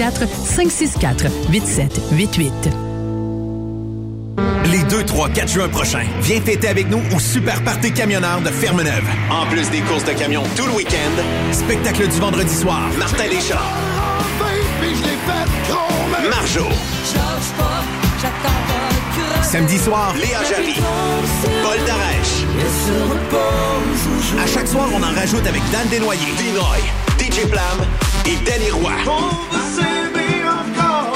454 564 8788. Les 2, 3, 4 juin prochains, viens fêter avec nous au Super Party Camionneur de Fermeneuve. En plus des courses de camions tout le week-end, Spectacle du vendredi soir. Martin Deschamps, Marjo, Samedi soir, Léa Jarry, Paul Darèche, à chaque soir, on en rajoute avec Dan Desnoyers. Dinoy, DJ Plam et Danny Roy.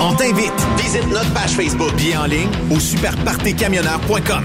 On t'invite. Visite notre page Facebook. Billets en ligne au superpartycamionneur.com.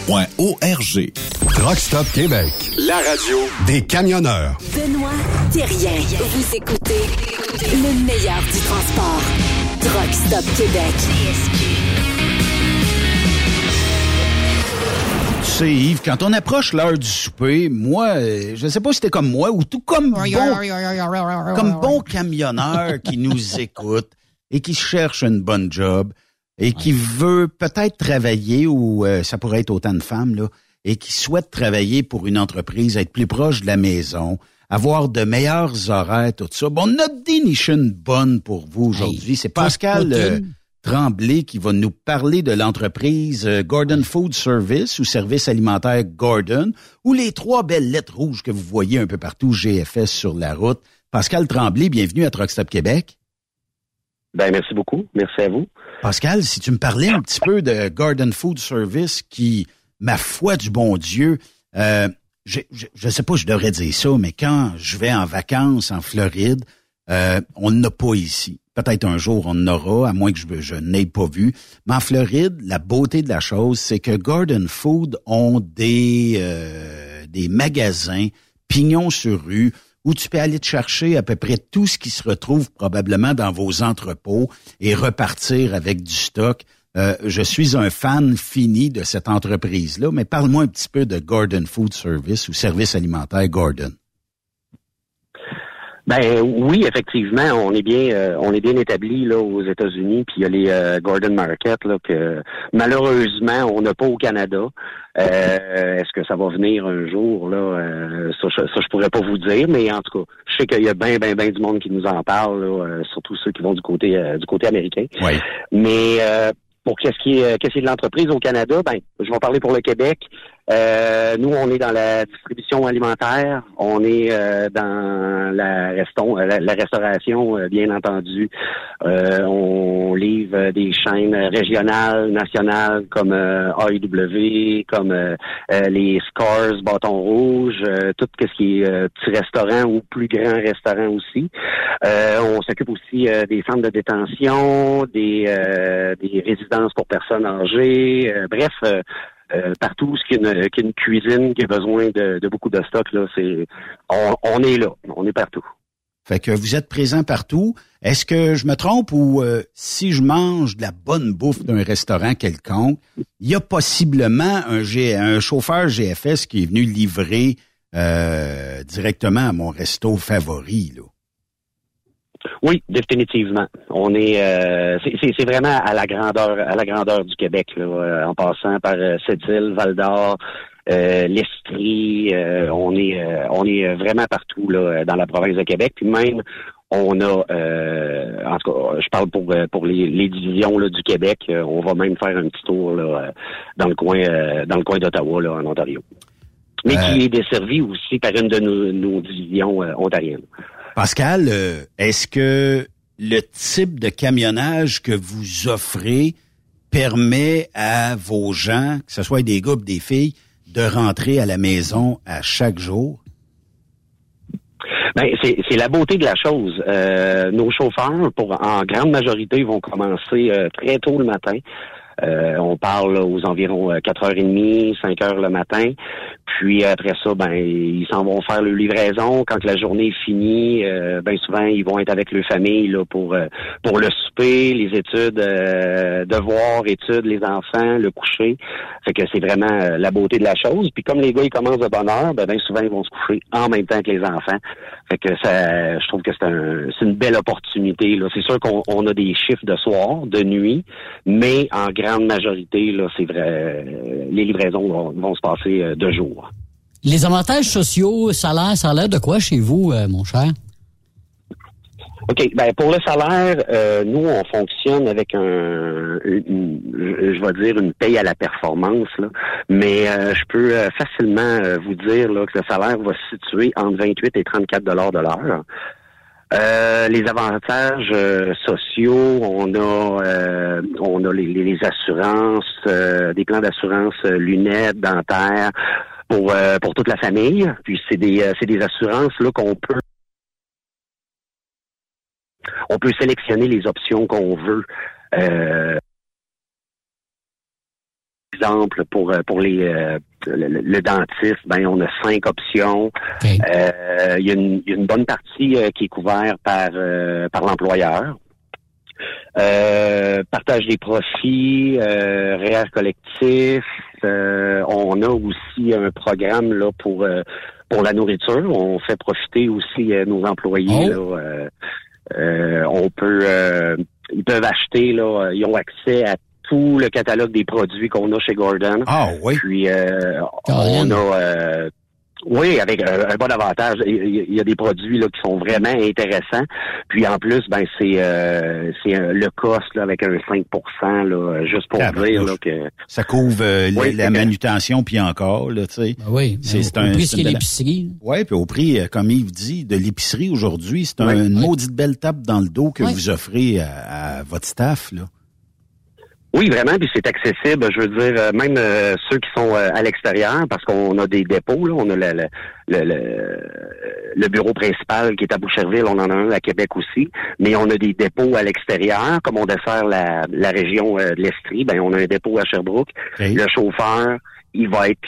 Truck Stop Québec. La radio Des camionneurs. Benoît Thérien. Vous écoutez le meilleur du transport. Truck Stop Québec. Tu sais, Yves, quand on approche l'heure du souper, moi, euh, je ne sais pas si t'es comme moi ou tout comme bon, comme bon camionneur qui nous écoute et qui cherche une bonne job et qui veut peut-être travailler ou euh, ça pourrait être autant de femmes là et qui souhaite travailler pour une entreprise, être plus proche de la maison, avoir de meilleurs horaires, tout ça. Bon, notre déniché une bonne pour vous aujourd'hui. C'est Pascal pas euh. Tremblay qui va nous parler de l'entreprise euh, Gordon Food Service ou Service alimentaire Gordon ou les trois belles lettres rouges que vous voyez un peu partout GFS sur la route. Pascal Tremblay, bienvenue à Truck Stop Québec. Ben, merci beaucoup. Merci à vous. Pascal, si tu me parlais un petit peu de Garden Food Service qui, ma foi du bon Dieu, euh, je, je, je sais pas, je devrais dire ça, mais quand je vais en vacances en Floride, euh, on n'a pas ici. Peut-être un jour on en aura, à moins que je, je n'ai pas vu. Mais en Floride, la beauté de la chose, c'est que Garden Food ont des euh, des magasins pignons sur rue où tu peux aller te chercher à peu près tout ce qui se retrouve probablement dans vos entrepôts et repartir avec du stock. Euh, je suis un fan fini de cette entreprise-là, mais parle-moi un petit peu de Gordon Food Service ou Service alimentaire Gordon. Ben oui, effectivement, on est bien, euh, on est bien établi là aux États-Unis, puis il y a les euh, Gordon Market là que malheureusement on n'a pas au Canada. Euh, Est-ce que ça va venir un jour là euh, ça, je- ça, je pourrais pas vous dire, mais en tout cas, je sais qu'il y a bien, bien, bien du monde qui nous en parle, là, euh, surtout ceux qui vont du côté euh, du côté américain. Oui. Mais euh, pour qu'est-ce qui est qu'est-ce qui est de l'entreprise au Canada, ben je vais parler pour le Québec. Euh, nous, on est dans la distribution alimentaire, on est euh, dans la, reston, la, restauration, euh, bien entendu. Euh, on livre euh, des chaînes régionales, nationales comme euh, AEW, comme euh, euh, les Scars, Bâton Rouge, euh, tout ce qui est euh, petit restaurant ou plus grand restaurant aussi. Euh, on s'occupe aussi euh, des centres de détention, des, euh, des résidences pour personnes âgées. Euh, bref, euh, partout ce qui est une, cuisine qui a besoin de, beaucoup de stock, là, c'est on, est là, on est partout. Fait que vous êtes présent partout. Est-ce que je me trompe ou euh, si je mange de la bonne bouffe d'un restaurant quelconque, il y a possiblement un, un chauffeur GFS qui est venu livrer euh, directement à mon resto favori. Là. Oui, définitivement. On est, euh, c'est- vraiment à la grandeur, à la grandeur du Québec, là, euh, en passant par euh, Sept-Îles, Val d'Or, euh, l'Estrie, euh, on est euh, on est vraiment partout là dans la province de Québec. Puis même on a, euh, en tout cas, je parle pour pour les, les divisions là, du Québec. on va même faire un petit tour là, dans le coin dans le coin d'Ottawa là en Ontario, mais qui est desservi aussi par une de nos, nos divisions ontariennes. Pascal, euh, est-ce que le type de camionnage que vous offrez permet à vos gens, que ce soit des gars ou des filles, de rentrer à la maison à chaque jour? Ben, c'est la beauté de la chose. Euh, nos chauffeurs, pour en grande majorité, vont commencer euh, très tôt le matin. Euh, on parle là, aux environs euh, 4h30, 5h le matin. Puis après ça, ben ils s'en vont faire le livraison. Quand la journée est finie, euh, ben souvent ils vont être avec leur famille là, pour euh, pour le souper, les études, euh, devoirs, études, les enfants, le coucher. Fait que c'est vraiment euh, la beauté de la chose. Puis comme les gars ils commencent de bonne heure, ben, ben, souvent ils vont se coucher en même temps que les enfants. Fait que ça, je trouve que c'est un, une belle opportunité. C'est sûr qu'on on a des chiffres de soir, de nuit, mais en grande majorité là, c'est vrai, euh, les livraisons vont, vont se passer euh, de jour. Les avantages sociaux, salaire, l'air de quoi chez vous, euh, mon cher? OK. Ben pour le salaire, euh, nous, on fonctionne avec un une- je vais dire une paye à la performance, là. Mais euh, je peux facilement vous dire là, que le salaire va se situer entre 28 et 34 dollars de l'heure. Euh, les avantages euh, sociaux, on a euh, on a les, les- assurances, euh, des plans d'assurance euh, lunettes, dentaires pour pour toute la famille. Puis c'est des c'est des assurances là qu'on peut on peut sélectionner les options qu'on veut. Exemple pour euh, pour les euh, le, le- dentiste, ben on a cinq options. Euh, Il y, a une- il y a une bonne partie qui est couverte par par l'employeur. Partage des profits, euh, REER collectif. on a aussi un programme là pour pour la nourriture. On fait profiter aussi nos employés. là, euh, on peut, ils peuvent acheter là, ils ont accès à tout le catalogue des produits qu'on a chez Gordon. Ah oui. Puis euh, on a, euh, oui, avec un, un bon avantage. Il y a- des produits là qui sont vraiment intéressants. Puis en plus, ben c'est euh, c'est un- le cost là, avec un 5 là, juste pour dire là, que Ça couvre euh, la- Oui, manutention puis encore, là, tu sais. oui, c'est c'est un prix belle- l'épicerie. Ouais, puis au prix, comme Yves dit, de l'épicerie aujourd'hui, c'est un- une maudite belle tape dans le dos que Oui. vous offrez à, à votre staff, là. Oui, vraiment, puis c'est accessible. Je veux dire, euh, même euh, ceux qui sont euh, à l'extérieur, parce qu'on a des dépôts, là, on a le, le, le, le- bureau principal qui est à Boucherville, on en a un à Québec aussi, mais on a des dépôts à l'extérieur, comme on dessert la, la région euh, de l'Estrie, ben on a un dépôt à Sherbrooke. Le chauffeur, il va être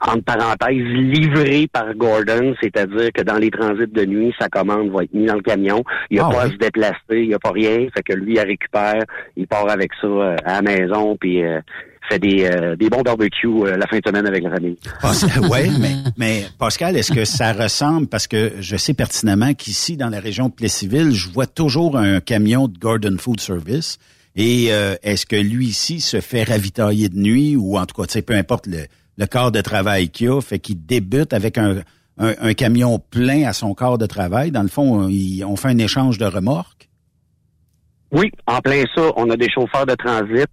entre parenthèses, livré par Gordon, c'est-à-dire que dans les transits de nuit, sa commande va être mise dans le camion. Il n'y a Ah pas à oui. se déplacer, il n'y a pas rien. Fait que lui, il récupère, il part avec ça euh, à la maison, puis euh, fait des, euh, des bons barbecues euh, la fin de semaine avec la famille. Pascal, ouais, mais, mais Pascal, est-ce que ça ressemble, parce que je sais pertinemment qu'ici, dans la région de Plessisville, je vois toujours un camion de Gordon Food Service. Et euh, est-ce que lui ici se fait ravitailler de nuit ou en tout cas, tu sais, peu importe le, le corps de travail qu'il a, fait qu'il débute avec un, un, camion plein à son corps de travail. Dans le fond, il- on fait un échange de remorques. Oui, en plein ça, on a des chauffeurs de transit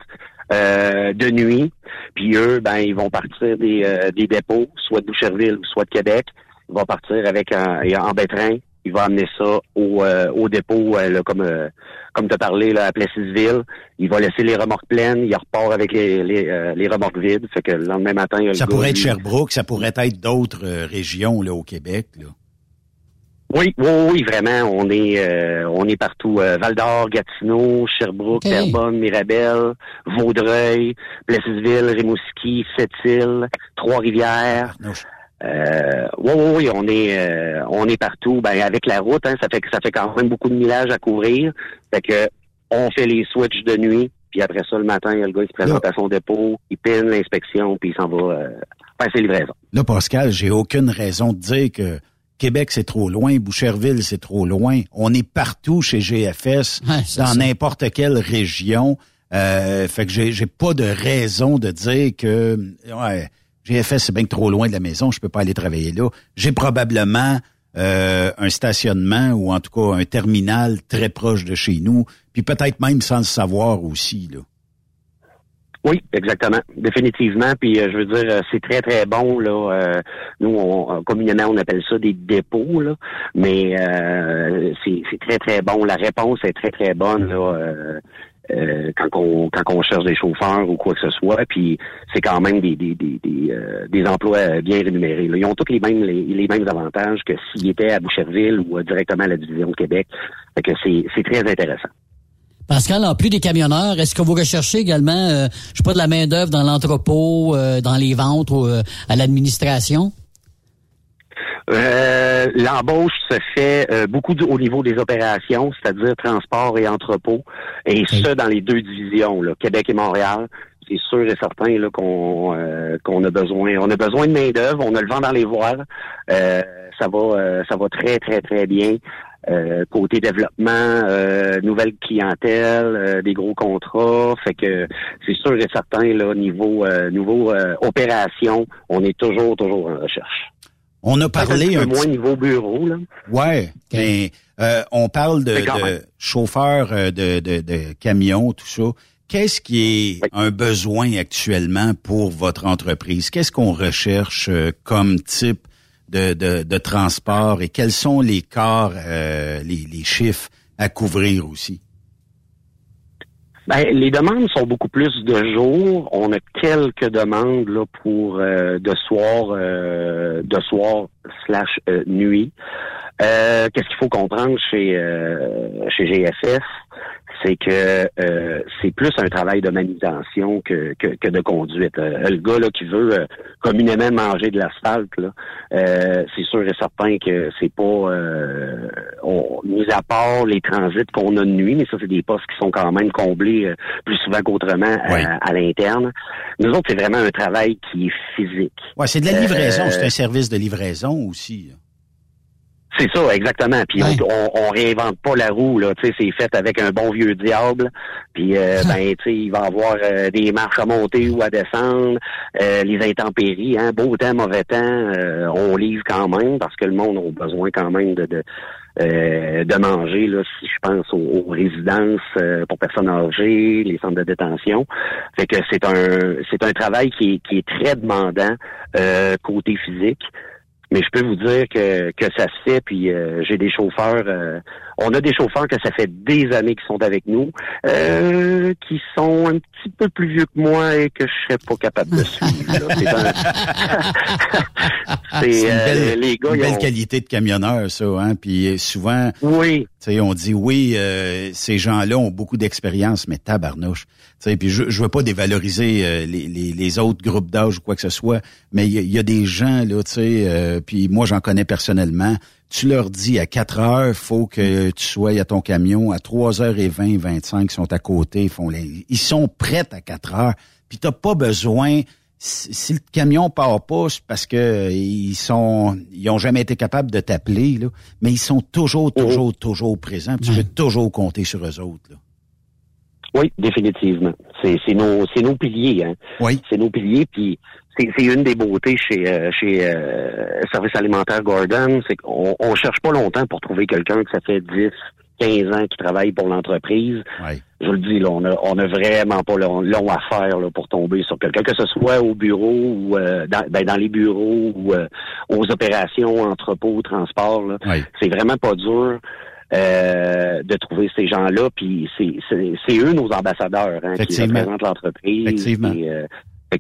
euh, de nuit, puis eux, ben, ils vont partir des, euh, des dépôts, soit de Boucherville, soit de Québec. Ils vont partir avec un, en bétrain. Il va amener ça au, euh, au dépôt, euh, là, comme euh, comme tu as parlé là, à Plessisville. Il va laisser les remorques pleines. Il repart avec les, les, euh, les remorques vides. Fait que le lendemain matin, il y a le Ça gars, pourrait être Sherbrooke, ça pourrait être d'autres euh, régions là, au Québec. Là. Oui, oui, oui, vraiment. On est euh, on est partout. Euh, Val d'Or, Gatineau, Sherbrooke, Terrebonne, Mirabel, Vaudreuil, Plessisville, Rimouski, Sept-Îles, Trois-Rivières. Euh, oui, oui, oui, on est euh, on est partout. Ben avec la route, hein, ça fait que ça fait quand même beaucoup de millage à couvrir. Fait que on fait les switches de nuit, puis après ça le matin, il y a le gars qui se présente à son dépôt, il pine l'inspection, puis il s'en va euh, faire ses livraisons. Là, Pascal, j'ai aucune raison de dire que Québec, c'est trop loin, Boucherville, c'est trop loin. On est partout chez GFS, dans n'importe quelle région. Euh, fait que j'ai, j'ai pas de raison de dire que ouais, GFS, c'est bien trop loin de la maison, je peux pas aller travailler là. J'ai probablement euh, un stationnement ou en tout cas un terminal très proche de chez nous, puis peut-être même sans le savoir aussi. Là. Oui, exactement, définitivement. Puis euh, je veux dire, euh, c'est très très bon là. Euh, nous, communément, on appelle ça des dépôts là, mais c'est, c'est très très bon. La réponse est très très bonne là. Quand on quand cherche des chauffeurs ou quoi que ce soit, puis c'est quand même des des des des, des emplois bien rémunérés. Ils ont tous les mêmes les, les mêmes avantages que s'ils étaient à Boucherville ou directement à la division de Québec. Fait que c'est très intéressant. Pascal, en plus des camionneurs, est-ce que vous recherchez également, euh, je sais pas, de la main d'œuvre dans l'entrepôt, euh, dans les ventes ou euh, à l'administration? L'embauche se fait beaucoup au niveau des opérations, c'est-à-dire transport et entrepôt, et ce dans les deux divisions, là, Québec et Montréal. C'est sûr et certain là, qu'on qu'on a besoin, on a besoin de main d'œuvre, on a le vent dans les voiles. ça va, ça va très très très bien. Euh, côté développement, euh, nouvelle clientèle, euh, des gros contrats. Fait que c'est sûr et certain, là, niveau niveau opération, on est toujours, toujours en recherche. On a parlé un, peu moins niveau bureau, là. Ouais, mais on parle de, de chauffeurs de, de, de camions, tout ça. Qu'est-ce qui est un besoin actuellement pour votre entreprise? Qu'est-ce qu'on recherche comme type de, de, transport et quels sont les corps, euh, les, chiffres à couvrir aussi? Ben, les demandes sont beaucoup plus de jour. On a quelques demandes là pour euh, de soir, euh, de soir slash nuit. Qu'est-ce qu'il faut comprendre chez chez GFS, c'est que euh, c'est plus un travail de manutention que, que, de conduite. Euh, le gars là, qui veut euh, communément manger de l'asphalte, c'est sûr et certain que c'est pas on, mis à part les transits qu'on a de nuit, mais ça, c'est des postes qui sont quand même comblés plus souvent qu'autrement à, l'interne. Nous autres, c'est vraiment un travail qui est physique. Ouais, c'est de la livraison, c'est un service de livraison aussi. C'est ça, exactement. Puis on, on, réinvente pas la roue, là. Tu sais, c'est fait avec un bon vieux diable. Puis euh, ben, tu sais, il va avoir euh, des marches à monter ou à descendre, euh, les intempéries, hein, beau temps, mauvais temps, on livre quand même parce que le monde a besoin quand même de, de de manger, là, si je pense aux, résidences pour personnes âgées, les centres de détention. Fait que c'est un c'est un travail qui est, qui est très demandant côté physique. Mais je peux vous dire que, que ça se fait, puis euh, j'ai des chauffeurs, euh, on a des chauffeurs que ça fait des années qui sont avec nous, euh, qui sont un petit peu plus vieux que moi et que je serais pas capable de suivre. C'est une les gars, une belle qualité de camionneur, ça, hein. Puis souvent, oui. on dit oui, ces gens-là ont beaucoup d'expérience, mais tabarnouche. Puis je, je veux pas dévaloriser les, les, les autres groupes d'âge ou quoi que ce soit, mais il y, a des gens là, tu sais euh, puis moi j'en connais personnellement, tu leur dis à 4 heures, faut que tu sois à ton camion, à 3 heures et 20, 25, ils sont à côté, ils font les, ils sont prêts à 4 heures, puis t'as pas besoin, si, le camion part pas, c'est parce que ils sont, ils ont jamais été capables de t'appeler, là, mais ils sont toujours, oh. toujours, toujours présents, tu peux toujours compter sur eux autres, là. Oui, définitivement. C'est nos, nos piliers. Hein. Oui. C'est nos piliers. Puis c'est une des beautés chez euh, chez euh, Service alimentaire Gordon, c'est qu'on on cherche pas longtemps pour trouver quelqu'un que ça fait 10, 15 ans qui travaille pour l'entreprise. Je le dis, là, on a, on a vraiment pas long, à faire là, pour tomber sur quelqu'un, que ce soit au bureau ou euh, dans, ben, dans les bureaux ou aux opérations, entrepôts, transport. C'est vraiment pas dur. de trouver ces gens-là, puis c'est eux nos ambassadeurs hein, qui représentent l'entreprise. Effectivement.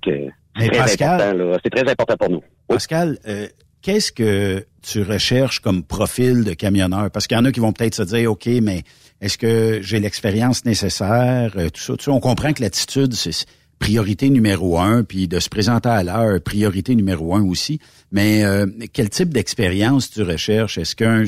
que, Pascal, c'est très important pour nous. Pascal, euh, qu'est-ce que tu recherches comme profil de camionneur? Parce qu'il y en a qui vont peut-être se dire, OK, mais est-ce que j'ai l'expérience nécessaire? Euh, tout ça, tu sais, on comprend que l'attitude, c'est priorité numéro un, puis de se présenter à l'heure, priorité numéro un aussi. Mais euh, quel type d'expérience tu recherches? Est-ce qu'un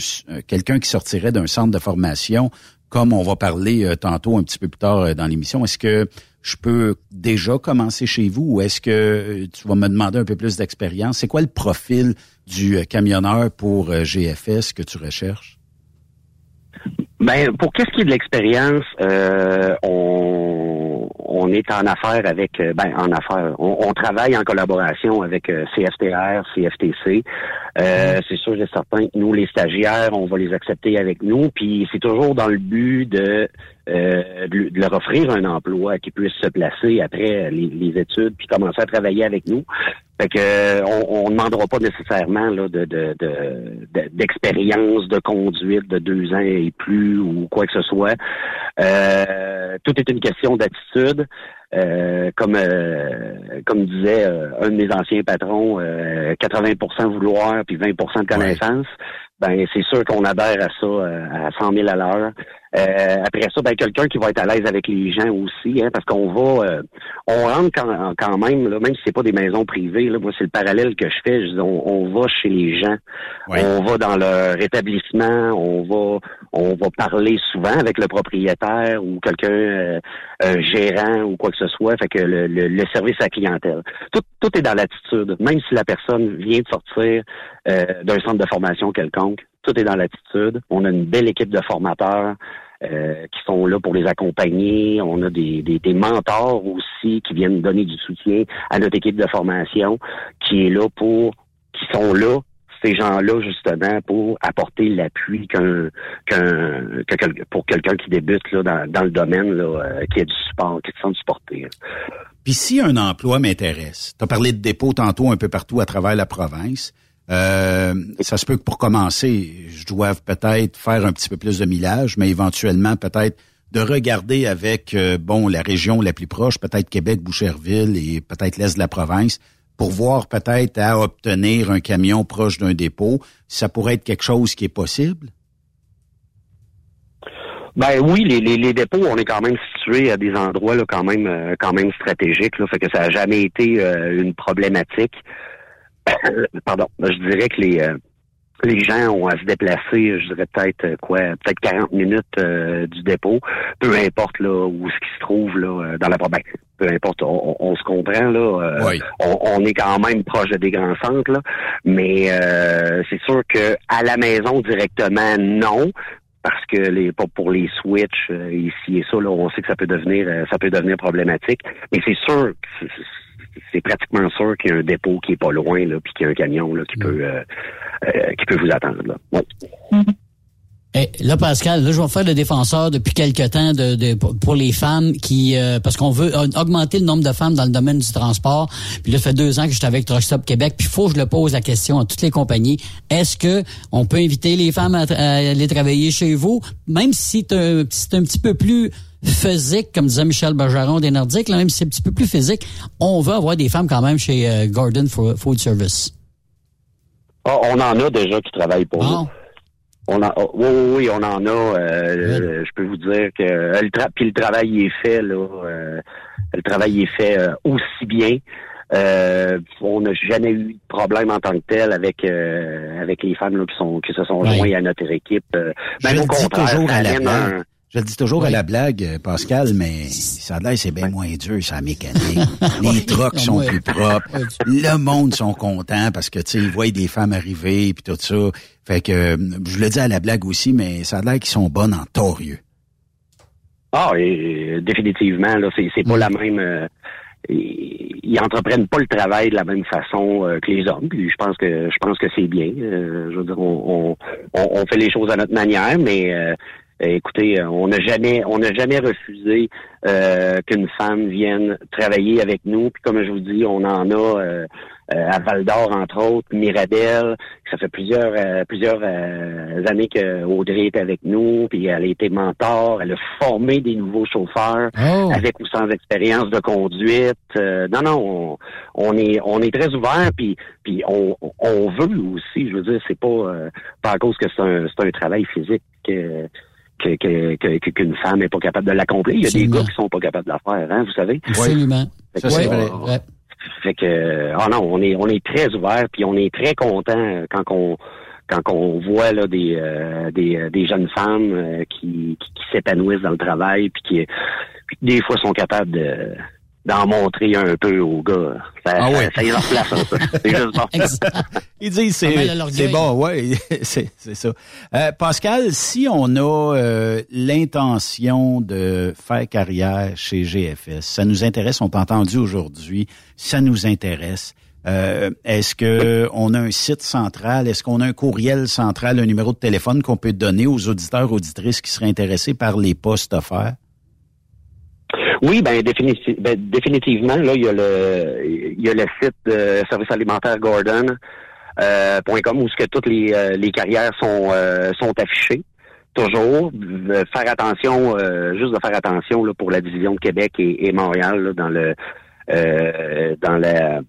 quelqu'un qui sortirait d'un centre de formation, comme on va parler tantôt un petit peu plus tard dans l'émission, est-ce que je peux déjà commencer chez vous ou est-ce que euh, tu vas me demander un peu plus d'expérience? C'est quoi le profil du euh, camionneur pour euh, GFS que tu recherches? Ben, pour qu'est-ce qui est de l'expérience, on, on est en affaires avec, euh, ben en affaires, on, on travaille en collaboration avec euh, CFTR, CFTC. Euh, C'est sûr et certain que nous, les stagiaires, on va les accepter avec nous, puis c'est toujours dans le but de, euh, de, de leur offrir un emploi qui puisse se placer après les, les études, puis commencer à travailler avec nous. Fait que euh, on, on demandera pas nécessairement là, de, de, de- de- d'expérience de conduite de deux ans et plus ou quoi que ce soit. Euh, tout est une question d'attitude. Euh, comme euh, comme disait euh, un de mes anciens patrons, euh, 80% vouloir puis 20% de connaissance. Ben c'est sûr qu'on adhère à ça euh, à 100 000 à l'heure. Euh, après ça, ben quelqu'un qui va être à l'aise avec les gens aussi, hein, parce qu'on va, euh, on rentre quand, quand même, là, même si c'est pas des maisons privées. Là, moi, c'est le parallèle que je fais. Je dis, on, on va chez les gens, on va dans leur établissement, on va, on va parler souvent avec le propriétaire ou quelqu'un, euh, un gérant ou quoi que ce soit. Fait que le, le- le service à la clientèle, tout, tout est dans l'attitude. Même si la personne vient de sortir euh, d'un centre de formation quelconque, tout est dans l'attitude. On a une belle équipe de formateurs euh, qui sont là pour les accompagner. On a des, mentors aussi qui viennent donner du soutien à notre équipe de formation, qui est là pour, qui sont là ces gens-là justement pour apporter l'appui pour quelqu'un qui débute là, dans, le domaine euh, qui a du support, qui se sent supporté. Puis si un emploi m'intéresse, tu as parlé de dépôt tantôt un peu partout à travers la province. Euh, ça se peut que pour commencer, je doive peut-être faire un petit peu plus de millage, mais éventuellement peut-être de regarder avec euh, bon la région la plus proche, peut-être Québec, Boucherville et peut-être l'est de la province, pour voir peut-être à obtenir un camion proche d'un dépôt. Ça pourrait être quelque chose qui est possible? Ben oui, les, dépôts, on est quand même situé à des endroits là, quand même euh, quand même stratégiques, là, fait que ça n'a jamais été une problématique. Pardon, je dirais que les euh, les gens ont à se déplacer, je dirais peut-être euh, quoi, peut-être 40 minutes euh, du dépôt, peu importe là où ce qui se trouve là euh, dans la province. Peu importe, on, on- on se comprend là. euh, on, on est quand même proche des grands centres là, mais euh, c'est sûr que à la maison directement non, parce que les pour, pour les switches ici et ça là, on sait que ça peut devenir ça peut devenir problématique. Mais c'est sûr, que c'est- pratiquement sûr qu'il y a un dépôt qui est pas loin là, puis qu'il y a un camion là qui peut euh, euh, qui peut vous attendre là. Ouais. Eh, là, Pascal, là, je vais faire le défenseur depuis quelque temps de, de- pour- les femmes qui, euh, parce qu'on veut augmenter le nombre de femmes dans le domaine du transport. Puis là, ça fait deux ans que je suis avec Truck Stop Québec. Puis il faut que je le pose la question à toutes les compagnies. Est-ce que on peut inviter les femmes à, à aller travailler chez vous, même si c'est un, petit peu plus physique, comme disait Michel Bergeron des Nordiques, là, même si c'est un petit peu plus physique, on veut avoir des femmes quand même chez euh, Gordon Fo- Food Service. Ah, on en a déjà qui travaillent pour nous. On en, oh, oui, oui, oui, on en a. euh, Je peux vous dire que euh, le tra- puis le travail est fait là. euh, le travail est fait euh, aussi bien. Euh, on n'a jamais eu de problème en tant que tel avec euh, avec les femmes là, qui sont qui se sont joints à notre équipe. Euh, Je même le au dis contraire, toujours ça amène un-. Je le dis toujours à la blague, euh, Pascal, mais ça a l'air c'est bien moins dur, ça, la mécanique. Les trucks sont plus propres. Le monde sont contents parce que, tu sais, ils voient des femmes arriver puis tout ça. Fait que, euh, je le dis à la blague aussi, mais ça a l'air qu'ils sont bonnes en torieux. Ah, et, définitivement, là, c'est, c'est pas la même. euh, ils entreprennent pas le travail de la même façon euh, que les hommes. Puis je pense que je pense que c'est bien. Euh, je veux dire, on, on, on- on fait les choses à notre manière, mais euh, écoutez, euh, on n'a jamais on n'a jamais refusé euh, qu'une femme vienne travailler avec nous. Puis comme je vous dis, on en a euh, euh, à Val d'Or, entre autres, Mirabel. Ça fait plusieurs euh, plusieurs euh, années que Audrey est avec nous, puis elle a été mentor, elle a formé des nouveaux chauffeurs avec ou sans expérience de conduite. Euh, non, non, on, on est on est très ouvert, puis puis on, on veut aussi. Je veux dire, c'est pas euh, pas à cause que c'est un c'est un travail physique que que, que, que- qu'une femme est pas capable de l'accomplir. Il y a des gars qui sont pas capables de la faire, hein, vous savez. Absolument. Fait que, Ça, c'est vrai. Ouais. fait que ah non, on est on est très ouvert puis on est très content quand on quand on voit là des euh, des, euh, des jeunes femmes euh, qui, qui, qui s'épanouissent dans le travail puis qui puis qui, des fois sont capables de d'en montrer un peu aux gars. Ça, Ah ça, ouais. ça y replace un peu. C'est juste bon. Ils disent c'est bon, ouais, c'est c'est ça. Euh, Pascal, si on a euh, l'intention de faire carrière chez GFS, ça nous intéresse, on t'a entendu aujourd'hui, ça nous intéresse. Euh, Est-ce que on a un site central? Est-ce qu'on a un courriel central, un numéro de téléphone qu'on peut donner aux auditeurs, auditrices qui seraient intéressés par les postes offerts? Oui, ben, ben, définitivement, là, il y a le il y a le site de service alimentaire Gordon euh, .com où ce que toutes les, euh, les carrières sont euh, sont affichées. Toujours faire attention, euh, juste de faire attention là, pour la division de Québec et, et Montréal là, dans le euh, dans la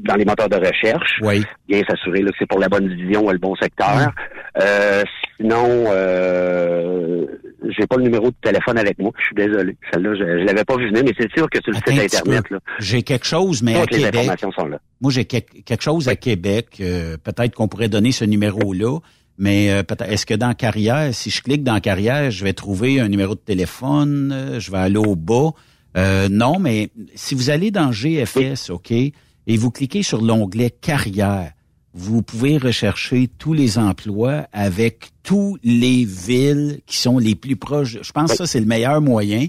dans les moteurs de recherche. Oui. Bien s'assurer là, que c'est pour la bonne division et le bon secteur. Euh, sinon, euh, j'ai pas le numéro de téléphone avec moi. Je suis désolé. Celle-là, je, je l'avais pas vu venir, mais c'est sûr que sur le Attends site internet, là, J'ai quelque chose, mais à les Québec. informations sont là. Moi, j'ai quel- quelque chose à Québec. euh, peut-être qu'on pourrait donner ce numéro-là. Mais euh, peut-être est-ce que dans carrière, si je clique dans carrière, je vais trouver un numéro de téléphone, euh, je vais aller au bas. Euh, non, mais si vous allez dans GFS, OK, et vous cliquez sur l'onglet carrière, vous pouvez rechercher tous les emplois avec tous les villes qui sont les plus proches. Je pense que ça, c'est le meilleur moyen.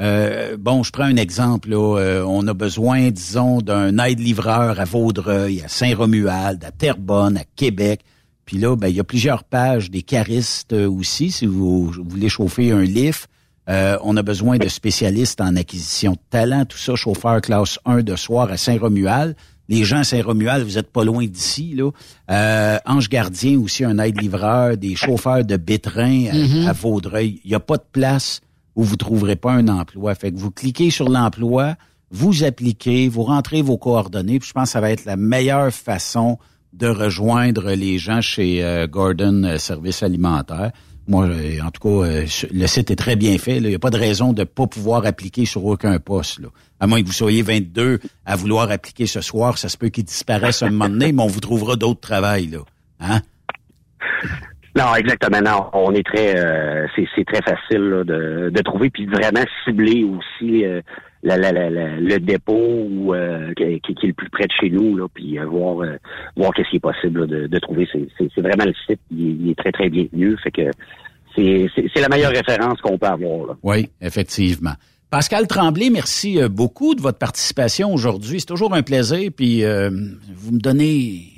Euh, bon, je prends un exemple. Là, Euh, on a besoin, disons, d'un aide-livreur à Vaudreuil, à Saint-Romuald, à Terrebonne, à Québec. Puis là, ben, il y a plusieurs pages des caristes euh, aussi, si vous, vous voulez chauffer un lift. Euh, on a besoin de spécialistes en acquisition de talent, tout ça, chauffeur classe 1 de soir à Saint-Romuald. Les gens à Saint-Romuald, vous êtes pas loin d'ici, là. Euh, Ange Gardien, aussi un aide-livreur, des chauffeurs de bétrain à, Mhm. à Vaudreuil. Il n'y a pas de place où vous trouverez pas un emploi. Fait que vous cliquez sur l'emploi, vous appliquez, vous rentrez vos coordonnées, puis je pense que ça va être la meilleure façon de rejoindre les gens chez euh, Gordon euh, Service Alimentaire. Moi, euh, en tout cas, euh, le site est très bien fait. Il n'y a pas de raison de ne pas pouvoir appliquer sur aucun poste. À moins que vous soyez 22 à vouloir appliquer ce soir, ça se peut qu'il disparaisse un moment donné, mais on vous trouvera d'autres travails. Là. Hein? Non, exactement. Non, on est très, euh, c'est, très facile de, trouver puis vraiment cibler aussi la, la, la, le dépôt euh, qui, qui est le plus près de chez nous là, puis euh, voir euh, voir qu'est-ce qui est possible là, de, de trouver. C'est, vraiment le site, il, est- il est très très bien tenu, fait que c'est la meilleure référence qu'on peut avoir. Là. Oui, effectivement. Pascal Tremblay, merci euh, beaucoup de votre participation aujourd'hui. C'est toujours un plaisir, puis euh, vous me donnez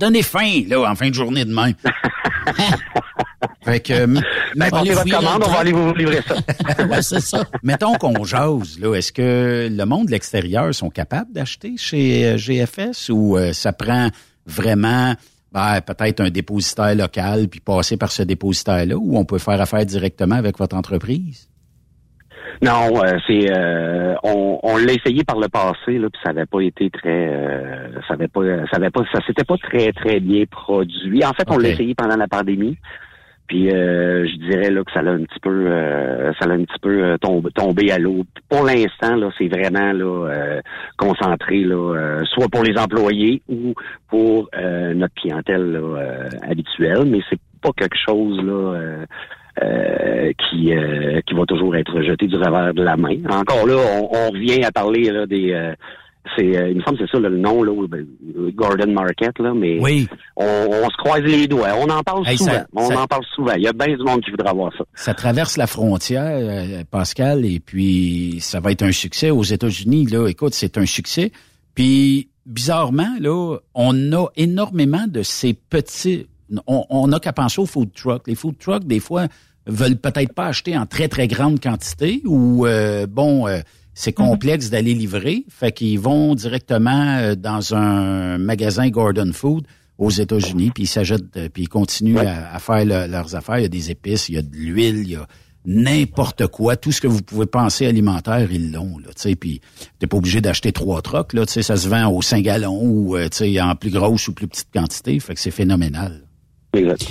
donnez faim là en fin de journée demain. fait que euh, Ben, votre commande, on va aller vous livrer ça. ouais, c'est ça. Mettons qu'on jase, là. Est-ce que le monde de l'extérieur sont capables d'acheter chez euh, GFS ou euh, ça prend vraiment ben, peut-être un dépositaire local puis passer par ce dépositaire-là ou on peut faire affaire directement avec votre entreprise? Non, euh, c'est euh, on, on l'a essayé par le passé là, puis ça n'avait pas été très, euh, ça avait pas, ça avait pas, ça s'était pas très très bien produit. En fait, on l'a essayé pendant la pandémie. Puis euh, je dirais là que ça l'a un petit peu, euh, ça l'a un petit peu euh, tombé, tombé à l'eau. Pour l'instant là, c'est vraiment là euh, concentré là, euh, soit pour les employés ou pour euh, notre clientèle là, euh, habituelle, mais c'est pas quelque chose là. Euh, qui euh, qui va toujours être jeté du revers de la main. Encore là, on, on revient à parler là, des euh, c'est euh, il me semble que c'est ça là, le nom là, ben, Gordon Market là, mais Oui. on, on se croise les doigts. On en parle Hey, souvent. ça- on ça- en parle souvent. Il y a bien du monde qui voudra voir ça. Ça traverse la frontière, euh, Pascal, et puis ça va être un succès aux États-Unis. Là, écoute, c'est un succès. Puis bizarrement, là, on a énormément de ces petits. On, on n'a qu'à penser aux food trucks. Les food trucks, des fois, veulent peut-être pas acheter en très très grande quantité ou euh, bon. euh, c'est complexe d'aller livrer, fait qu'ils vont directement euh, dans un magasin Gordon Food aux États-Unis, puis ils s'achètent, euh, puis ils continuent à, à faire le- leurs affaires. Il y a des épices, il y a de l'huile, il y a n'importe quoi, tout ce que vous pouvez penser alimentaire, ils l'ont, là, tu sais, puis t'es pas obligé d'acheter trois trocs, là, tu sais, ça se vend au 5 gallons ou, euh, tu sais, en plus grosse ou plus petite quantité, fait que c'est phénoménal. Exact.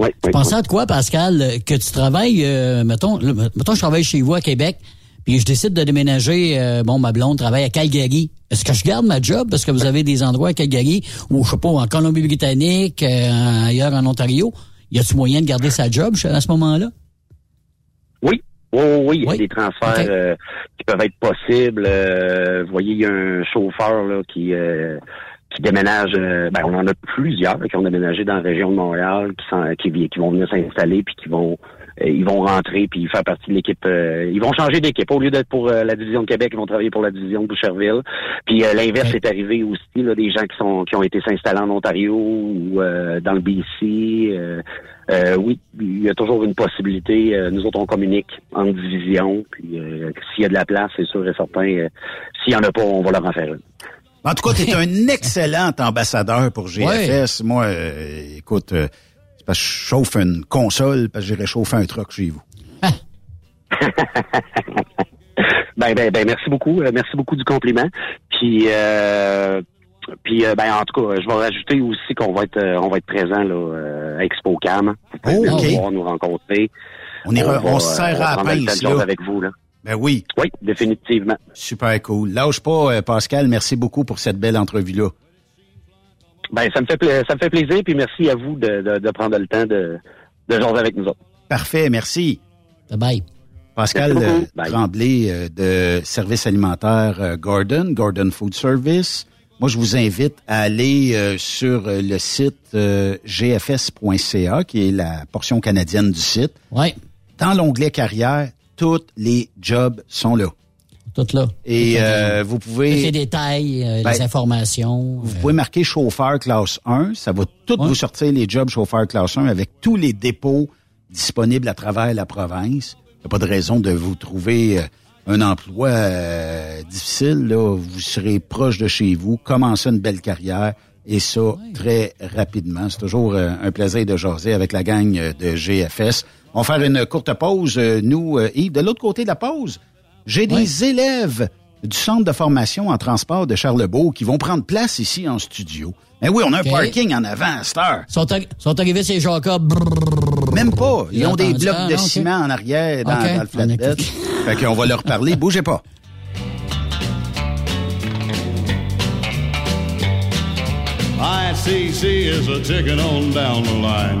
Ouais, Tu pensais à de quoi, Pascal, euh, que tu travailles, euh, mettons, mettons, je travaille chez vous à Québec, puis je décide de déménager, euh, bon, ma blonde travaille à Calgary. Est-ce que je garde ma job? Parce que vous avez des endroits à Calgary ou, je sais pas, en Colombie-Britannique, euh, ailleurs en Ontario? Y a-tu moyen de garder sa job à ce moment-là? Oui, Oui, oui, oui, il y a des transferts euh, qui peuvent être possibles. Euh, vous voyez, il y a un chauffeur là, qui euh, qui déménage. euh, ben, on en a plusieurs qui ont déménagé dans la région de Montréal, qui, sont, qui, qui vont venir s'installer, puis qui vont euh, ils vont rentrer, puis faire partie de l'équipe. euh, ils vont changer d'équipe. Au lieu d'être pour euh, la division de Québec, ils vont travailler pour la division de Boucherville. Puis euh, l'inverse est arrivé aussi, là, des gens qui sont qui ont été s'installer en Ontario ou euh, dans le BC. euh, euh, oui, il y a toujours une possibilité. Euh, nous autres, on communique en division. Puis euh, s'il y a de la place, c'est sûr et certain. euh, s'il y en a pas, on va leur en faire une. En tout cas, tu es un excellent ambassadeur pour GFS. Moi, euh, écoute, euh, c'est parce que je chauffe une console, parce que j'irai chauffer un truck chez vous. Ben, ben, ben, merci beaucoup. Euh, merci beaucoup du compliment. Puis, euh, puis ben, en tout cas, je vais rajouter aussi qu'on va être, on va être présent là, à Expo Cam. Vous pouvez Oh, ok. nous rencontrer. On ira- on se serrera va à un pince, là. avec vous là. Ben oui. Oui, définitivement. Super cool. Lâche pas, euh, Pascal. Merci beaucoup pour cette belle entrevue-là. Ben, ça me fait pla- ça me fait plaisir. Puis merci à vous de, de, de prendre le temps de, de jaser avec nous autres. Parfait, merci. Bye. Pascal euh, Bye. Tremblay euh, de Service alimentaire Gordon, Gordon Food Service. Moi, je vous invite à aller sur le site gfs.ca, qui est la portion canadienne du site. Ouais. Dans l'onglet carrière, tous les jobs sont là. Tout là. Et Tout euh, vous pouvez... Tous les détails, euh, Ben, les informations. Vous pouvez marquer chauffeur classe 1. Ça va tout vous sortir les jobs chauffeur classe 1 avec tous les dépôts disponibles à travers la province. Il n'y a pas de raison de vous trouver euh, un emploi euh, difficile. Là. Vous serez proche de chez vous, commencez une belle carrière et ça très rapidement. C'est toujours euh, un plaisir de jaser avec la gang euh, de GFS. On va faire une courte pause. euh, Nous, euh, Yves, de l'autre côté de la pause, j'ai des élèves du centre de formation en transport de Charlebourg qui vont prendre place ici en studio. Mais oui, on a un parking en avant à cette heure. Sont, arri- sont arrivés ces Jacob. Même pas. Ils ont des blocs Ah, de non, ok. ciment en arrière dans, OK. dans le flatbed. fait qu'on va leur parler. Bougez pas. ICC is a ticking on down the line.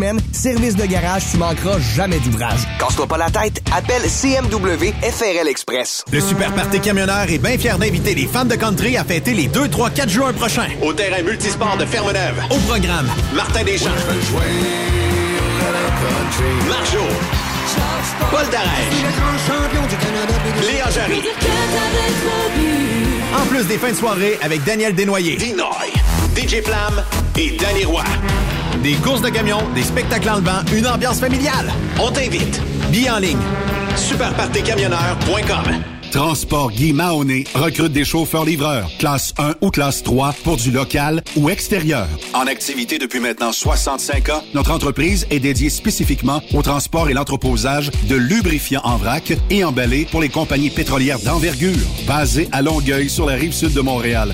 Service de garage, tu manqueras jamais d'ouvrage. Casse-toi pas la tête, appelle CMW FRL Express. Le Super Party Camionneur est bien fier d'inviter les fans de country à fêter les 2, 3, 4 juin prochains. Au terrain multisport de Fermeneuve. Au programme, Martin Deschamps. Marjo. Paul Darèche. Léa Jarry. En plus des fins de soirée avec Daniel Desnoyers. Dinoy. DJ Flamme et Danny Roy. Des courses de camions, des spectacles en levant, une ambiance familiale. On t'invite. Billets en ligne. Superpartecamionneur.com Transport Guy Mahoney recrute des chauffeurs-livreurs, classe 1 ou classe 3 pour du local ou extérieur. En activité depuis maintenant 65 ans, notre entreprise est dédiée spécifiquement au transport et l'entreposage de lubrifiants en vrac et emballés pour les compagnies pétrolières d'envergure. Basée à Longueuil sur la rive sud de Montréal,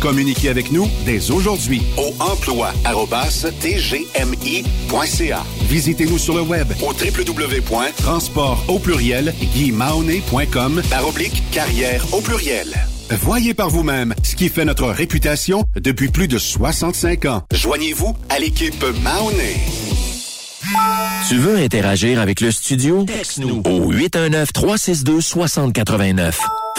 Communiquez avec nous dès aujourd'hui au emploi.tgmi.ca. Visitez-nous sur le web au www.transport au pluriel par oblique carrière au pluriel. Voyez par vous-même ce qui fait notre réputation depuis plus de 65 ans. Joignez-vous à l'équipe Mahoney. Tu veux interagir avec le studio? Texte-nous au 819-362-6089.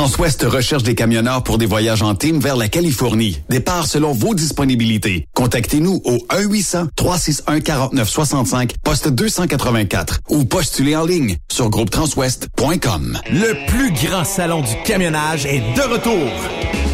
Transwest recherche des camionneurs pour des voyages en team vers la Californie. Départ selon vos disponibilités. Contactez-nous au 1-800-361-4965, poste 284 ou postulez en ligne sur groupetranswest.com. Le plus grand salon du camionnage est de retour.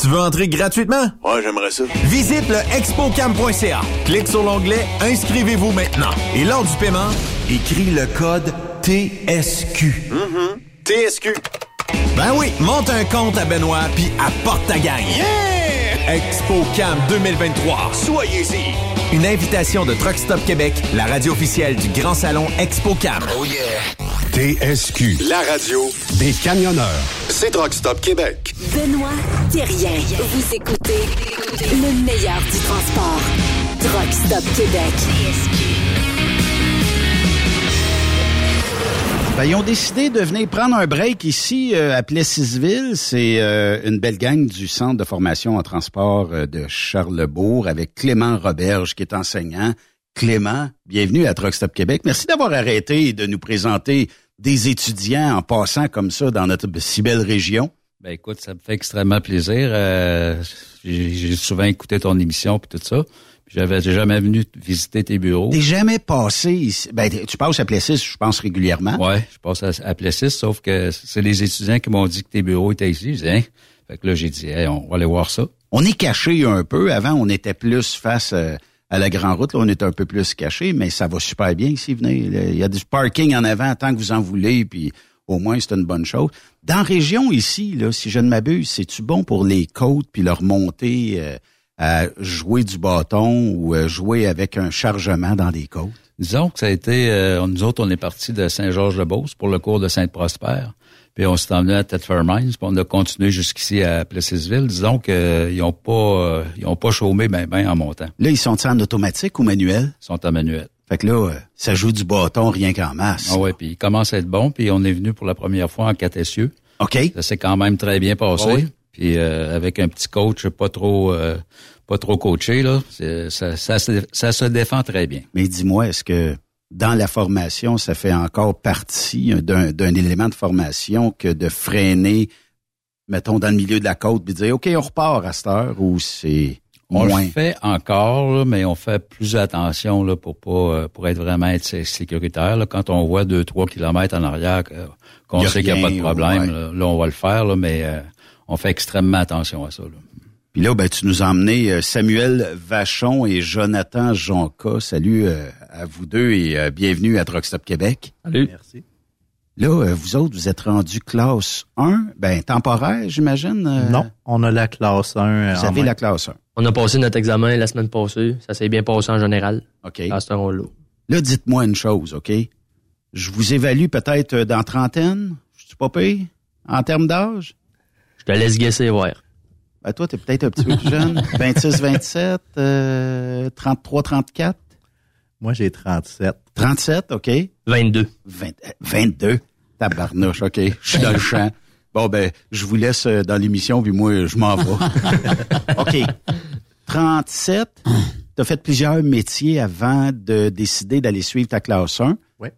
Tu veux entrer gratuitement? Ouais, j'aimerais ça. Visite le expocam.ca. Clique sur l'onglet Inscrivez-vous maintenant. Et lors du paiement, écris le code TSQ. TSQ. Ben oui, monte un compte à Benoît puis apporte ta gang. Yeah! ExpoCam 2023. Soyez-y. Une invitation de Truck Stop Québec, la radio officielle du Grand Salon ExpoCam. Oh yeah. TSQ, la radio des camionneurs. C'est Truck Stop Québec. Benoît Thérien. Vous écoutez le meilleur du transport. Truck Stop Québec. Ben, ils ont décidé de venir prendre un break ici euh, à Plessisville. C'est euh, une belle gang du Centre de formation en transport euh, de Charlebourg avec Clément Roberge qui est enseignant. Clément, bienvenue à Truck Stop Québec. Merci d'avoir arrêté de nous présenter des étudiants en passant comme ça dans notre si belle région. Ben écoute, ça me fait extrêmement plaisir. Euh, j'ai souvent écouté ton émission puis tout ça. J'avais jamais venu visiter tes bureaux. T'es jamais passé ici. Ben, tu passes à Plessis, je pense, régulièrement. Ouais, je passe à, à Plessis, sauf que c'est les étudiants qui m'ont dit que tes bureaux étaient ici. Je dis, hein? Fait que là, j'ai dit, Hey, on va aller voir ça. On est caché un peu. Avant, on était plus face euh, à la grande route. Là, on est un peu plus caché, mais ça va super bien ici. Venez. Il y a du parking en avant tant que vous en voulez, puis au moins, c'est une bonne chose. Dans la région ici, là, si je ne m'abuse, c'est-tu bon pour les côtes puis leur montée euh, à jouer du bâton ou euh, jouer avec un chargement dans des côtes? Disons que ça a été, euh, nous autres, on est partis de Saint-Georges-de-Beauce pour le cours de Sainte-Prosper. Puis on s'est emmené à Thetford Mines, puis on a continué jusqu'ici à Plessisville. Disons qu'ils n'ont pas, euh, ils ont pas chômé ben ben en montant. Là, ils sont en automatique ou manuel? Ils sont en manuel. Fait que là, euh, ça joue du bâton rien qu'en masse. Ah ouais, puis il commence à être bon, puis on est venu pour la première fois en quatre essieux. OK. Ça s'est quand même très bien passé. Ah oui? Puis euh, avec un petit coach pas trop euh, pas trop coaché là, ça, ça, se- ça se défend très bien. Mais dis-moi, est-ce que dans la formation, ça fait encore partie d'un élément de formation que de freiner, mettons, dans le milieu de la côte, puis de dire, OK, on repart à cette heure, ou c'est On moins? le fait encore, là, mais on fait plus attention là, pour pas euh, pour être vraiment être sécuritaire. là. Quand on voit deux, trois kilomètres en arrière, que- qu'on sait qu'il n'y a pas de problème, ouais. là, on va le faire, là, mais euh, on fait extrêmement attention à ça. Là. Puis là, ben, tu nous as emmené euh, Samuel Vachon et Jonathan Jonca. Salut euh, à vous deux et euh, bienvenue à Truck Stop Québec. Salut. Merci. Là, vous autres, vous êtes rendus classe 1, ben temporaire, j'imagine? Non, on a la classe 1. Vous avez la classe 1. On a passé notre examen la semaine passée. Ça s'est bien passé en général. OK. À ce moment-là. Là, dites-moi une chose, OK? Je vous évalue peut-être dans trentaine. Je suis pas payé en termes d'âge? Je te laisse guesser, voir. Ben, toi, t'es peut-être un petit peu plus jeune. 26, 27, euh, 33, 34. Moi, j'ai 37. 37, OK. 22. 20, euh, 22. Tabarnouche, OK. Je suis dans le champ. Bon, ben, je vous laisse euh, dans l'émission, puis moi, je m'en vais. OK. 37. T'as fait plusieurs métiers avant de décider d'aller suivre ta classe 1. Oui.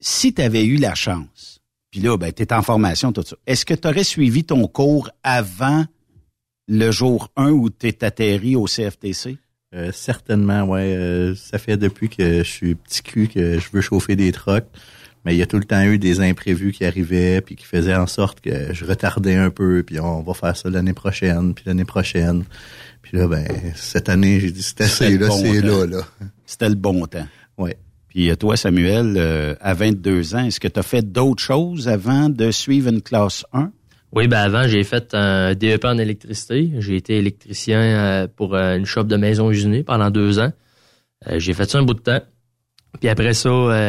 Si tu avais eu la chance, puis là, ben, tu en formation, tout ça, est-ce que tu aurais suivi ton cours avant le jour 1 où tu es atterri au CFTC? Euh, certainement, ouais. euh, ça fait depuis que je suis petit cul que je veux chauffer des trucks. Mais il y a tout le temps eu des imprévus qui arrivaient puis qui faisaient en sorte que je retardais un peu puis on va faire ça l'année prochaine puis l'année prochaine. Puis là ben cette année j'ai dit c'est assez C'était le là, bon c'est là là. C'était le bon temps. Ouais. Puis euh, toi, Samuel, euh, à 22 ans, est-ce que tu as fait d'autres choses avant de suivre une classe 1? Oui, ben avant, j'ai fait un DEP en électricité. J'ai été électricien euh, pour euh, une shop de maison usinée pendant deux ans. Euh, j'ai fait ça un bout de temps. Puis après ça,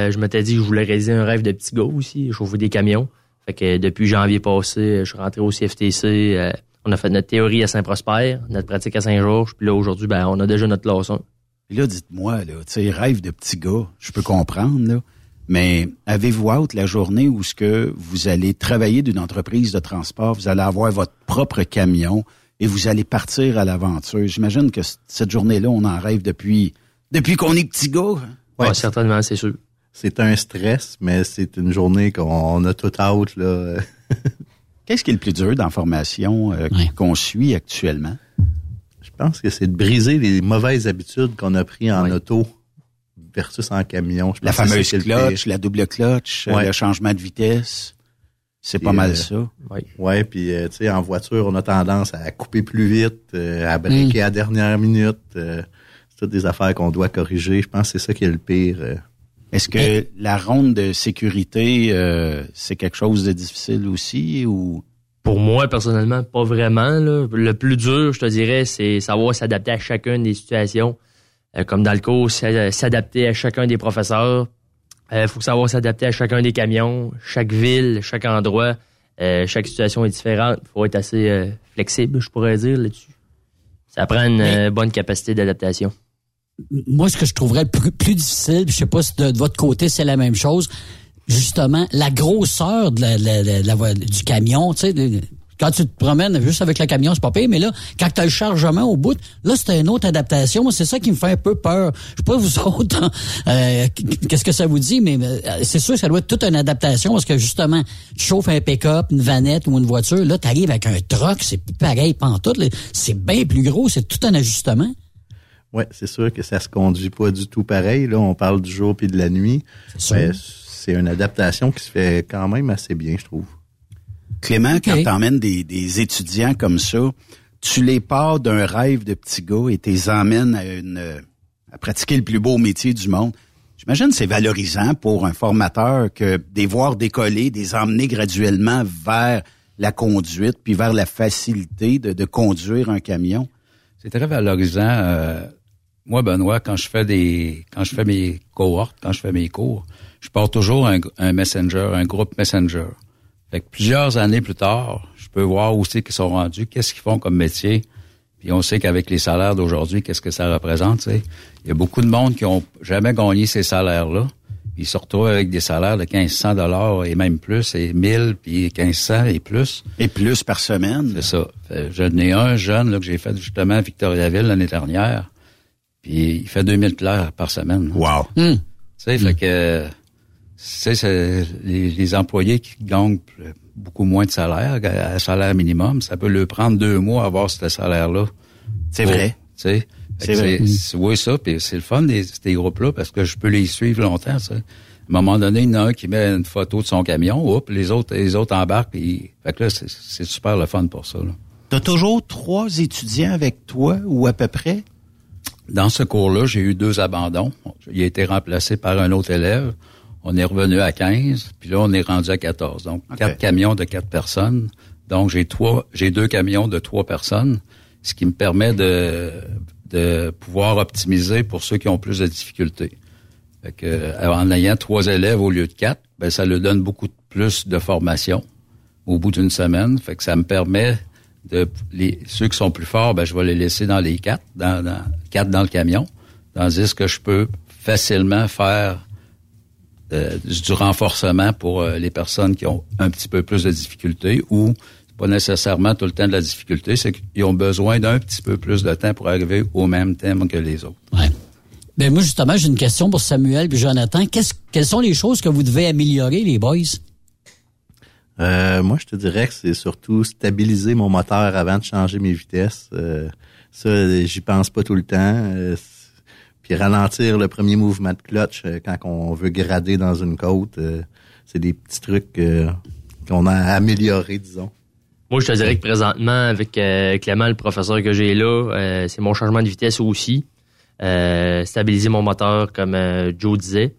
je m'étais dit que je voulais réaliser un rêve de petit gars aussi, chauffer des camions. Fait que depuis janvier passé, je suis rentré au CFTC. on a fait notre théorie à Saint-Prosper, notre pratique à Saint-Georges. Puis là, aujourd'hui, ben, on a déjà notre leçon. Puis là, dites-moi, là, tu sais, rêve de petit gars, je peux comprendre, là. Mais avez-vous hâte la journée où ce que vous allez travailler d'une entreprise de transport, vous allez avoir votre propre camion et vous allez partir à l'aventure? J'imagine que cette journée-là, on en rêve depuis depuis qu'on est petit gars. hein? Ouais, certainement, c'est sûr. C'est un stress, mais c'est une journée qu'on a tout out, là. Qu'est-ce qui est le plus dur dans la formation euh, qu'on suit actuellement? Je pense que c'est de briser les mauvaises habitudes qu'on a pris en auto versus en camion. Je La pense que fameuse clutch, la double clutch, euh, Ouais. le changement de vitesse. C'est pas mal euh, ça. Ouais, puis euh, tu sais, en voiture, on a tendance à couper plus vite, euh, à briquer Mm. à la dernière minute. euh, c'est toutes des affaires qu'on doit corriger. Je pense que c'est ça qui est le pire. euh. Est-ce que la ronde de sécurité, euh, c'est quelque chose de difficile aussi ou? Pour moi, personnellement, pas vraiment. là. Le plus dur, je te dirais, c'est savoir s'adapter à chacune des situations. Euh, comme dans le cours, s'a- s'adapter à chacun des professeurs. Il faut savoir s'adapter à chacun des camions, chaque ville, chaque endroit. Euh, chaque situation est différente. Il faut être assez euh, flexible, je pourrais dire, là-dessus. Ça prend une euh, bonne capacité d'adaptation. moi, ce que je trouverais le plus, plus difficile, je sais pas si de, de votre côté c'est la même chose, justement, la grosseur de la, de la- de la du camion, tu sais, quand tu te promènes juste avec le camion, c'est pas pire, mais là, quand tu as le chargement au bout, là, c'est une autre adaptation. Moi, c'est ça qui me fait un peu peur. Je sais pas vous autres, hein, euh, qu'est-ce que ça vous dit, mais euh, c'est sûr que ça doit être toute une adaptation parce que justement, tu chauffes un pick-up, une vanette ou une voiture, là, tu arrives avec un truck, c'est plus pareil pantoute, là. c'est bien plus gros, c'est tout un ajustement. Ouais, c'est sûr que ça se conduit pas du tout pareil. Là, on parle du jour puis de la nuit. sûr. Mais c'est une adaptation qui se fait quand même assez bien, je trouve. Clément, quand tu emmènes des, des étudiants comme ça, tu les pars d'un rêve de petit gars et tu les emmènes à, une, à pratiquer le plus beau métier du monde. J'imagine que c'est valorisant pour un formateur que des voir décoller, des emmener graduellement vers la conduite, puis vers la facilité de, de conduire un camion. C'est très valorisant. euh, moi, Benoît, quand je fais des, quand je fais mes cohortes, quand je fais mes cours, je porte toujours un, un messenger, un groupe messenger. Fait que plusieurs années plus tard, je peux voir où c'est qu'ils sont rendus, qu'est-ce qu'ils font comme métier. Puis on sait qu'avec les salaires d'aujourd'hui, qu'est-ce que ça représente, tu sais. Il y a beaucoup de monde qui ont jamais gagné ces salaires-là. Puis ils se retrouvent avec des salaires de 1500 dollars et même plus, et 1000, puis 1500 et plus. Et plus par semaine. C'est ça. Fait, J'en ai un jeune là, que j'ai fait justement à Victoriaville l'année dernière. Puis il fait 2000 dollars par semaine. Wow. Tu sais, fait que c'est les, les employés qui gagnent beaucoup moins de salaire, à à salaire minimum, ça peut leur prendre deux mois à avoir ce salaire-là. C'est Pour- vrai. C'est vrai. c'est- Oui, ça, puis c'est le fun des, des groupes-là parce que je peux les suivre longtemps, ça. À un moment donné, il y en a un qui met une photo de son camion, hop, les autres, les autres embarquent, puis fait que là, c'est- c'est super le fun pour ça. Tu as toujours trois étudiants avec toi ou à peu près? Dans ce cours-là, j'ai eu deux abandons. Il a été remplacé par un autre élève. On est revenu à 15, puis là, on est rendu à 14. Donc, quatre camions de quatre personnes. Donc, j'ai trois, j'ai deux camions de trois personnes, ce qui me permet de, de pouvoir optimiser pour ceux qui ont plus de difficultés. Fait que, euh, en ayant trois élèves au lieu de quatre, ben, ça leur donne beaucoup plus de formation au bout d'une semaine. Fait que ça me permet de les, ceux qui sont plus forts, ben, je vais les laisser dans les quatre, dans, dans quatre dans le camion, tandis que je peux facilement faire euh, du renforcement pour euh, les personnes qui ont un petit peu plus de difficultés ou pas nécessairement tout le temps de la difficulté, c'est qu'ils ont besoin d'un petit peu plus de temps pour arriver au même thème que les autres. Ben moi justement, j'ai une question pour Samuel et Jonathan. Qu'est-ce, quelles sont les choses que vous devez améliorer, les boys? Euh, moi, je te dirais que c'est surtout stabiliser mon moteur avant de changer mes vitesses. Euh, ça, j'y pense pas tout le temps. Euh, puis ralentir le premier mouvement de clutch euh, quand on veut grader dans une côte, euh, c'est des petits trucs euh, qu'on a améliorés, disons. Moi, je te dirais que présentement, avec euh, Clément, le professeur que j'ai là, euh, c'est mon changement de vitesse aussi. Euh, stabiliser mon moteur, comme euh, Joe disait.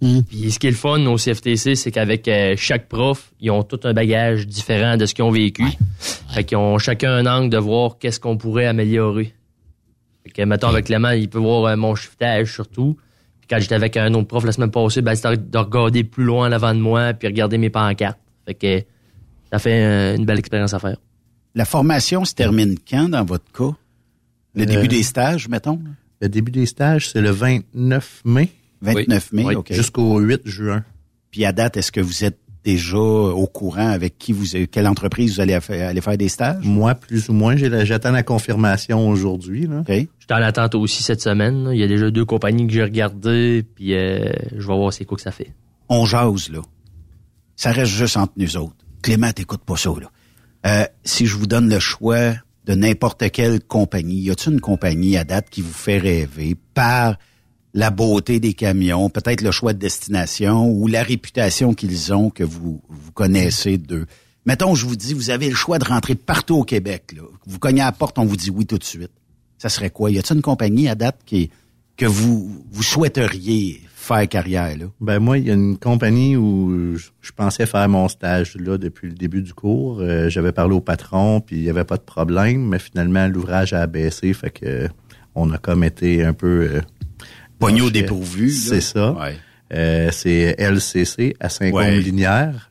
Puis ce qui est le fun au CFTC, c'est qu'avec euh, chaque prof, ils ont tout un bagage différent de ce qu'ils ont vécu. Fait qu'ils ont chacun un angle de voir qu'est-ce qu'on pourrait améliorer. Que, mettons, avec Clément, il peut voir euh, mon shiftage surtout. Puis quand j'étais avec un autre prof la semaine passée, ben, c'était de regarder plus loin à l'avant de moi puis regarder mes pancartes. Fait que ça fait euh, une belle expérience à faire. La formation se termine quand dans votre cas? Le Euh, début des stages, mettons? Le début des stages, c'est le 29 mai. 29 mai, Oui, OK. Jusqu'au 8 juin. Puis à date, est-ce que vous êtes déjà au courant avec qui vous, quelle entreprise vous allez faire, aller faire des stages? Moi, plus ou moins, j'attends la confirmation aujourd'hui. là. Je suis en attente aussi cette semaine. là. Il y a déjà deux compagnies que j'ai regardées, puis euh, je vais voir c'est quoi que ça fait. On jase, là. Ça reste juste entre nous autres. Clément, t'écoutes pas ça, là. Euh, si je vous donne le choix de n'importe quelle compagnie, y a-t-il une compagnie à date qui vous fait rêver par la beauté des camions, peut-être le choix de destination ou la réputation qu'ils ont que vous, vous connaissez d'eux? Mettons, je vous dis, vous avez le choix de rentrer partout au Québec. Vous cognez à la porte, on vous dit oui tout de suite. Ça serait quoi? Y a-t-il une compagnie à date que vous, vous souhaiteriez faire carrière? Là? Ben moi, il y a une compagnie où je pensais faire mon stage là depuis le début du cours. Euh, J'avais parlé au patron, puis il y avait pas de problème, mais finalement l'ouvrage a baissé, fait que on a comme été un peu euh, Penché. dépourvu. C'est ça. Ouais. Euh, c'est LCC à. Saint-Côme-Linière.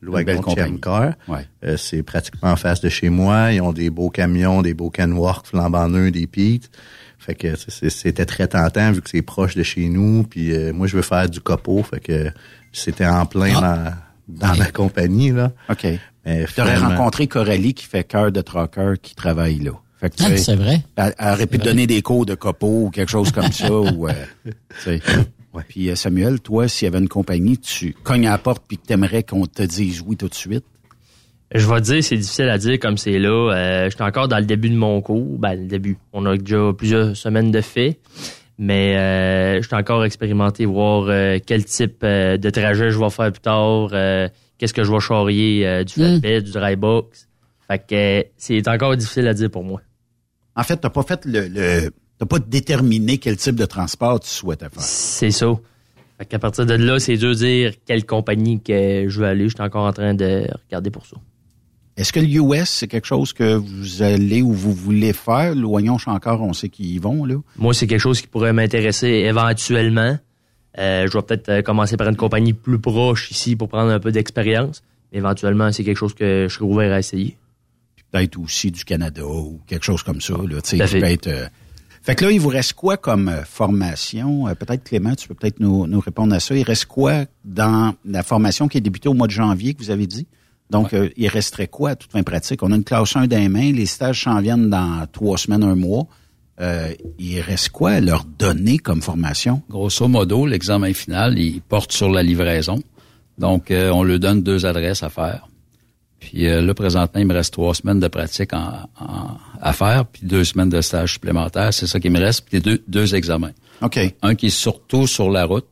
Ouais. Euh, c'est pratiquement en face de chez moi. Ils ont des beaux camions, des beaux canwork flambant neufs, des Pete. Fait que c'était très tentant vu que c'est proche de chez nous. Puis euh, moi, je veux faire du copeau. Fait que c'était en plein Ah. dans, dans la compagnie. là. OK. Tu aurais rencontré Coralie qui fait cœur de trucker qui travaille là. Fait que, tu Ah, c'est vrai. Elle, elle aurait pu te donner des cours de copeaux ou quelque chose comme ça. ou, euh, tu sais. Puis euh, Samuel, toi, s'il y avait une compagnie, tu cognes à la porte puis que t'aimerais qu'on te dise oui tout de suite? Je vais te dire, c'est difficile à dire comme c'est là. Euh, je suis encore dans le début de mon cours. Ben, le début. On a déjà plusieurs semaines de fait. Mais euh, je suis encore expérimenté, voir euh, quel type euh, de trajet je vais faire plus tard, euh, qu'est-ce que je vais charrier, euh, du flatbed, du dry box. Fait que euh, c'est encore difficile à dire pour moi. En fait, t'as pas fait le, le t'as pas déterminé quel type de transport tu souhaitais faire. C'est ça. Fait qu'à partir de là, c'est dur de dire quelle compagnie que je veux aller. Je suis encore en train de regarder pour ça. Est-ce que le US, c'est quelque chose que vous allez ou vous voulez faire? Loignon encore, on sait qu'ils y vont, là. Moi, c'est quelque chose qui pourrait m'intéresser éventuellement. Euh, je vais peut-être euh, commencer par une compagnie plus proche ici pour prendre un peu d'expérience. Mais éventuellement, c'est quelque chose que je serais ouvert à essayer. Peut-être aussi du Canada ou quelque chose comme ça. Là, qui fait. peut être, euh, Fait que là, il vous reste quoi comme euh, formation? Euh, peut-être Clément, tu peux peut-être nous, nous répondre à ça. Il reste quoi dans la formation qui est débutée au mois de janvier que vous avez dit? Donc, euh, il resterait quoi à toute fin pratique? On a une classe 1 des mains, les stages s'en viennent dans trois semaines, un mois. Euh, il reste quoi à leur donner comme formation? Grosso modo, l'examen final, il porte sur la livraison. Donc, euh, on lui donne deux adresses à faire. Puis euh, là, présentement, il me reste trois semaines de pratique en, en- à faire, puis deux semaines de stage supplémentaire. C'est ça qui me reste, puis deux, deux examens. OK. Un qui est surtout sur la route,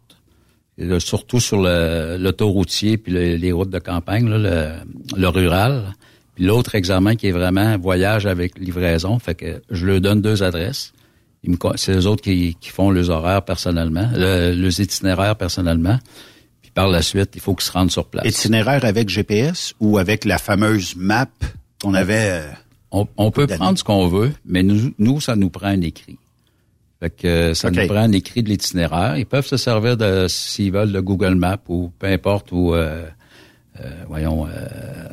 et là, surtout sur le- l'autoroutier, puis le- les routes de campagne, là, le, le rural. Puis l'autre examen qui est vraiment voyage avec livraison, fait que je leur donne deux adresses. C'est eux autres qui, qui font les horaires personnellement, le, les itinéraires personnellement. Par la suite, il faut qu'ils se rendent sur place. Itinéraire avec GPS ou avec la fameuse map qu'on avait... euh, On, on peut prendre ce qu'on veut, mais nous, nous, ça nous prend un écrit. Fait que euh, ça nous prend un écrit de l'itinéraire. Ils peuvent se servir de, s'ils veulent, de Google Maps ou peu importe où, euh, euh, voyons, euh,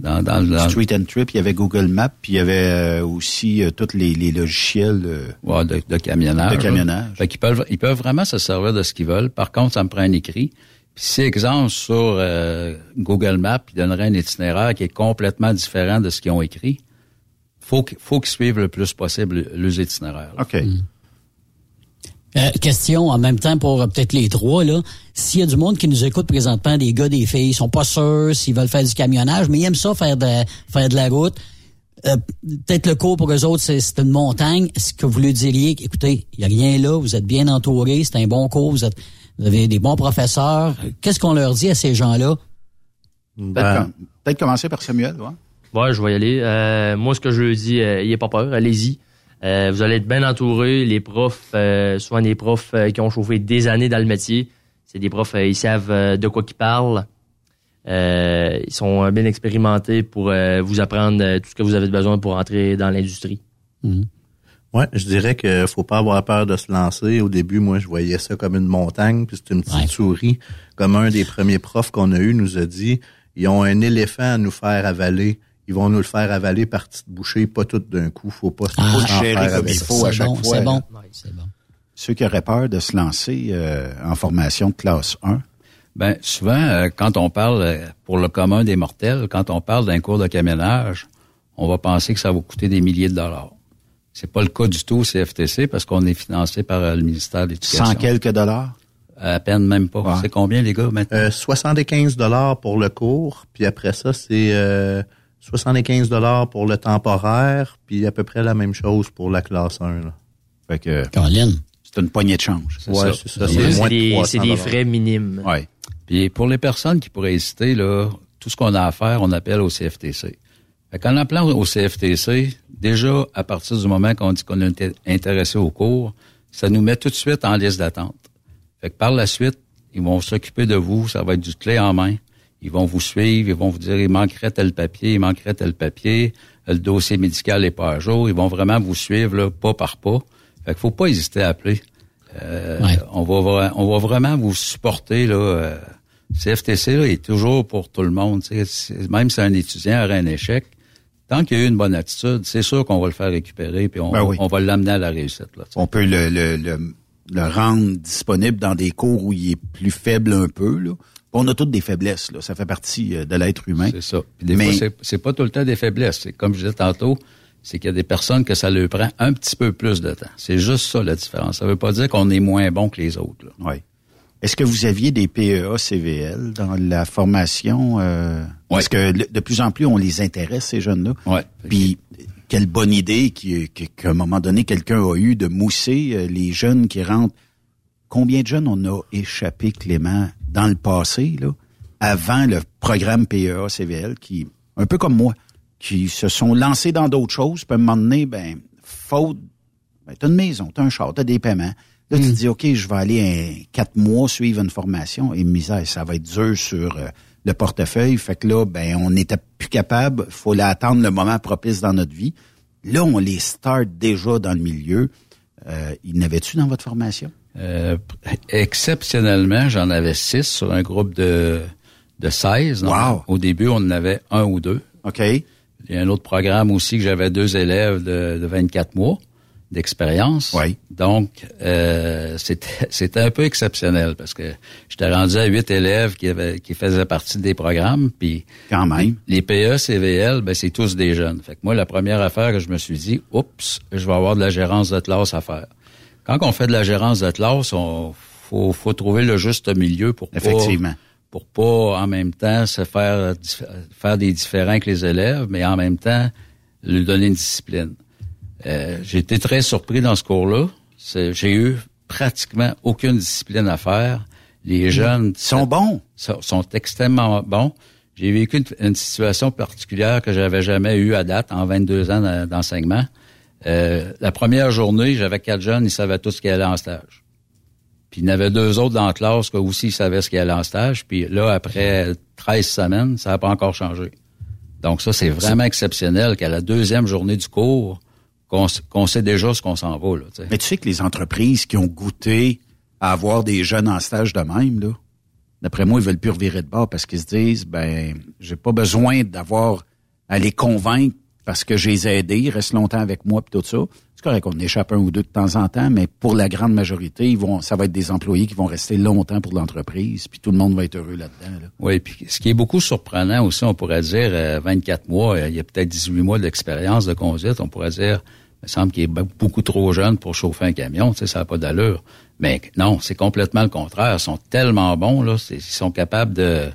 dans, dans, dans Street and Trip, il y avait Google Maps, puis il y avait euh, aussi euh, tous les, les logiciels. euh, Ouais, de, de camionnage. De camionnage. Fait qu'ils peuvent, ils peuvent vraiment se servir de ce qu'ils veulent. Par contre, ça me prend un écrit. Puis si, exemple, sur euh, Google Maps, ils donneraient un itinéraire qui est complètement différent de ce qu'ils ont écrit, faut qu'il faut qu'ils suivent le plus possible les itinéraires. là. OK. Euh, question en même temps pour euh, peut-être les trois là. S'il y a du monde qui nous écoute présentement, des gars, des filles, ils sont pas sûrs s'ils veulent faire du camionnage, mais ils aiment ça faire de faire de la route. Euh, peut-être le cours pour eux autres, c'est une montagne. Est-ce que vous lui diriez, écoutez, il y a rien là, vous êtes bien entourés, c'est un bon cours, vous êtes vous avez des bons professeurs. Qu'est-ce qu'on leur dit à ces gens-là? Peut-être Ben, com- peut-être commencer par Samuel. Ouais. Ouais, je vais y aller. Euh, moi, ce que je leur dis, euh, ayez pas peur, allez-y. Euh, vous allez être bien entouré. Les profs, euh, souvent des profs euh, qui ont chauffé des années dans le métier, c'est des profs, euh, ils savent euh, de quoi qu'ils parlent. Euh, ils sont bien expérimentés pour euh, vous apprendre euh, tout ce que vous avez besoin pour entrer dans l'industrie. Ouais, je dirais que faut pas avoir peur de se lancer. Au début, moi, je voyais ça comme une montagne, puis c'est une petite souris. Comme un des premiers profs qu'on a eu nous a dit, Ils ont un éléphant à nous faire avaler. Ils vont nous le faire avaler par petites bouchées, pas tout d'un coup. Faut pas Ah, faut gérer comme il faut à chaque fois. C'est bon. Ceux qui auraient peur de se lancer euh, en formation de classe 1, Ben souvent, euh, quand on parle euh, pour le commun des mortels, quand on parle d'un cours de camionnage, on va penser que ça va coûter des milliers de dollars. C'est pas le cas du tout au CFTC parce qu'on est financé par euh, le ministère de l'Éducation. Cent quelques dollars? À peine même pas. C'est combien les gars maintenant? Euh, 75 dollars pour le cours, puis après ça, c'est euh, 75 dollars pour le temporaire, puis à peu près la même chose pour la classe 1. Là. Fait que Colin. c'est une poignée de change. Ouais, c'est ça. C'est C'est moins de des, 300 c'est des frais minimes. Ouais. Puis pour les personnes qui pourraient hésiter, là, tout ce qu'on a à faire, on appelle au CFTC. Fait qu'en appelant au CFTC, déjà, à partir du moment qu'on dit qu'on est inté- intéressé au cours, ça nous met tout de suite en liste d'attente. Fait que par la suite, ils vont s'occuper de vous, ça va être du clé en main. Ils vont vous suivre, ils vont vous dire, il manquerait tel papier, il manquerait tel papier, le dossier médical n'est pas à jour. Ils vont vraiment vous suivre, là, pas par pas. Fait qu'il faut pas hésiter à appeler. Euh, on, va, on va vraiment vous supporter. Là, euh, CFTC là, est toujours pour tout le monde. Même si un étudiant aurait un échec, tant qu'il y a eu une bonne attitude, c'est sûr qu'on va le faire récupérer puis on, Ben oui. on va l'amener à la réussite. Là, On peut le, le, le, le rendre disponible dans des cours où il est plus faible un peu. Là. On a toutes des faiblesses. Là. Ça fait partie euh, de l'être humain. C'est ça. Puis des Mais- fois, c'est- pas tout le temps des faiblesses. C'est comme je disais tantôt, c'est qu'il y a des personnes que ça leur prend un petit peu plus de temps. C'est juste ça la différence. Ça veut pas dire qu'on est moins bon que les autres. là. Oui. Est-ce que vous aviez des PEA CVL dans la formation? Euh, Parce que de plus en plus, on les intéresse, ces jeunes-là. Ouais. Puis, quelle bonne idée qu'à un moment donné, quelqu'un a eu de mousser euh, les jeunes qui rentrent. Combien de jeunes on a échappé, Clément, dans le passé, là, avant le programme PEA CVL, qui, un peu comme moi, qui se sont lancés dans d'autres choses, puis à un moment donné, ben, faute ben, t'as une maison, t'as un char, t'as des paiements. Là, tu te dis, OK, je vais aller un, quatre mois suivre une formation. Et misère, ça va être dur sur euh, le portefeuille. Fait que là, ben, on n'était plus capable. faut attendre le moment propice dans notre vie. Là, on les start déjà dans le milieu. Euh, il n'avait-tu dans votre formation? Euh, exceptionnellement, j'en avais six sur un groupe de, de 16. Donc, Wow. Au début, on en avait un ou deux. OK. Il y a un autre programme aussi que j'avais deux élèves de, de 24 mois d'expérience. Oui. Donc, euh, c'était c'était un peu exceptionnel parce que j'étais rendu à huit élèves qui, avaient, qui faisaient partie des programmes. Puis Quand même. les PE, CVL, ben, c'est tous des jeunes. Fait que moi, la première affaire que je me suis dit, oups, je vais avoir de la gérance de classe à faire. Quand on fait de la gérance de classe, on faut, faut trouver le juste milieu pour pas, Effectivement. pour pas en même temps se faire faire des différents avec les élèves, mais en même temps lui donner une discipline. Euh, j'ai été très surpris dans ce cours-là. J'ai eu pratiquement aucune discipline à faire. Les jeunes sont bons, sont, sont extrêmement bons. J'ai vécu une, une situation particulière que j'avais jamais eue à date en 22 ans d'en- d'enseignement. Euh, la première journée, j'avais quatre jeunes, ils savaient tous ce qu'ils allaient en stage. Puis il y en avait deux autres dans la classe qui aussi ils savaient ce qu'ils allaient en stage. Puis là, après 13 semaines, ça n'a pas encore changé. Donc ça, c'est vraiment exceptionnel qu'à la deuxième journée du cours, qu'on sait déjà ce qu'on s'en va. Là. Mais tu sais que les entreprises qui ont goûté à avoir des jeunes en stage de même, d'après moi, ils veulent plus revirer de bord parce qu'ils se disent, ben, j'ai pas besoin d'avoir à les convaincre parce que je les ai aidés, ils restent longtemps avec moi puis tout ça. C'est correct qu'on échappe un ou deux de temps en temps, mais pour la grande majorité, ils vont, ça va être des employés qui vont rester longtemps pour l'entreprise, puis tout le monde va être heureux là-dedans. Là. Oui, puis ce qui est beaucoup surprenant aussi, on pourrait dire, euh, 24 mois, euh, il y a peut-être 18 mois d'expérience de conduite, on pourrait dire, il me semble qu'il est be- beaucoup trop jeune pour chauffer un camion, tu sais, ça n'a pas d'allure. Mais non, c'est complètement le contraire. Ils sont tellement bons, là, ils sont capables de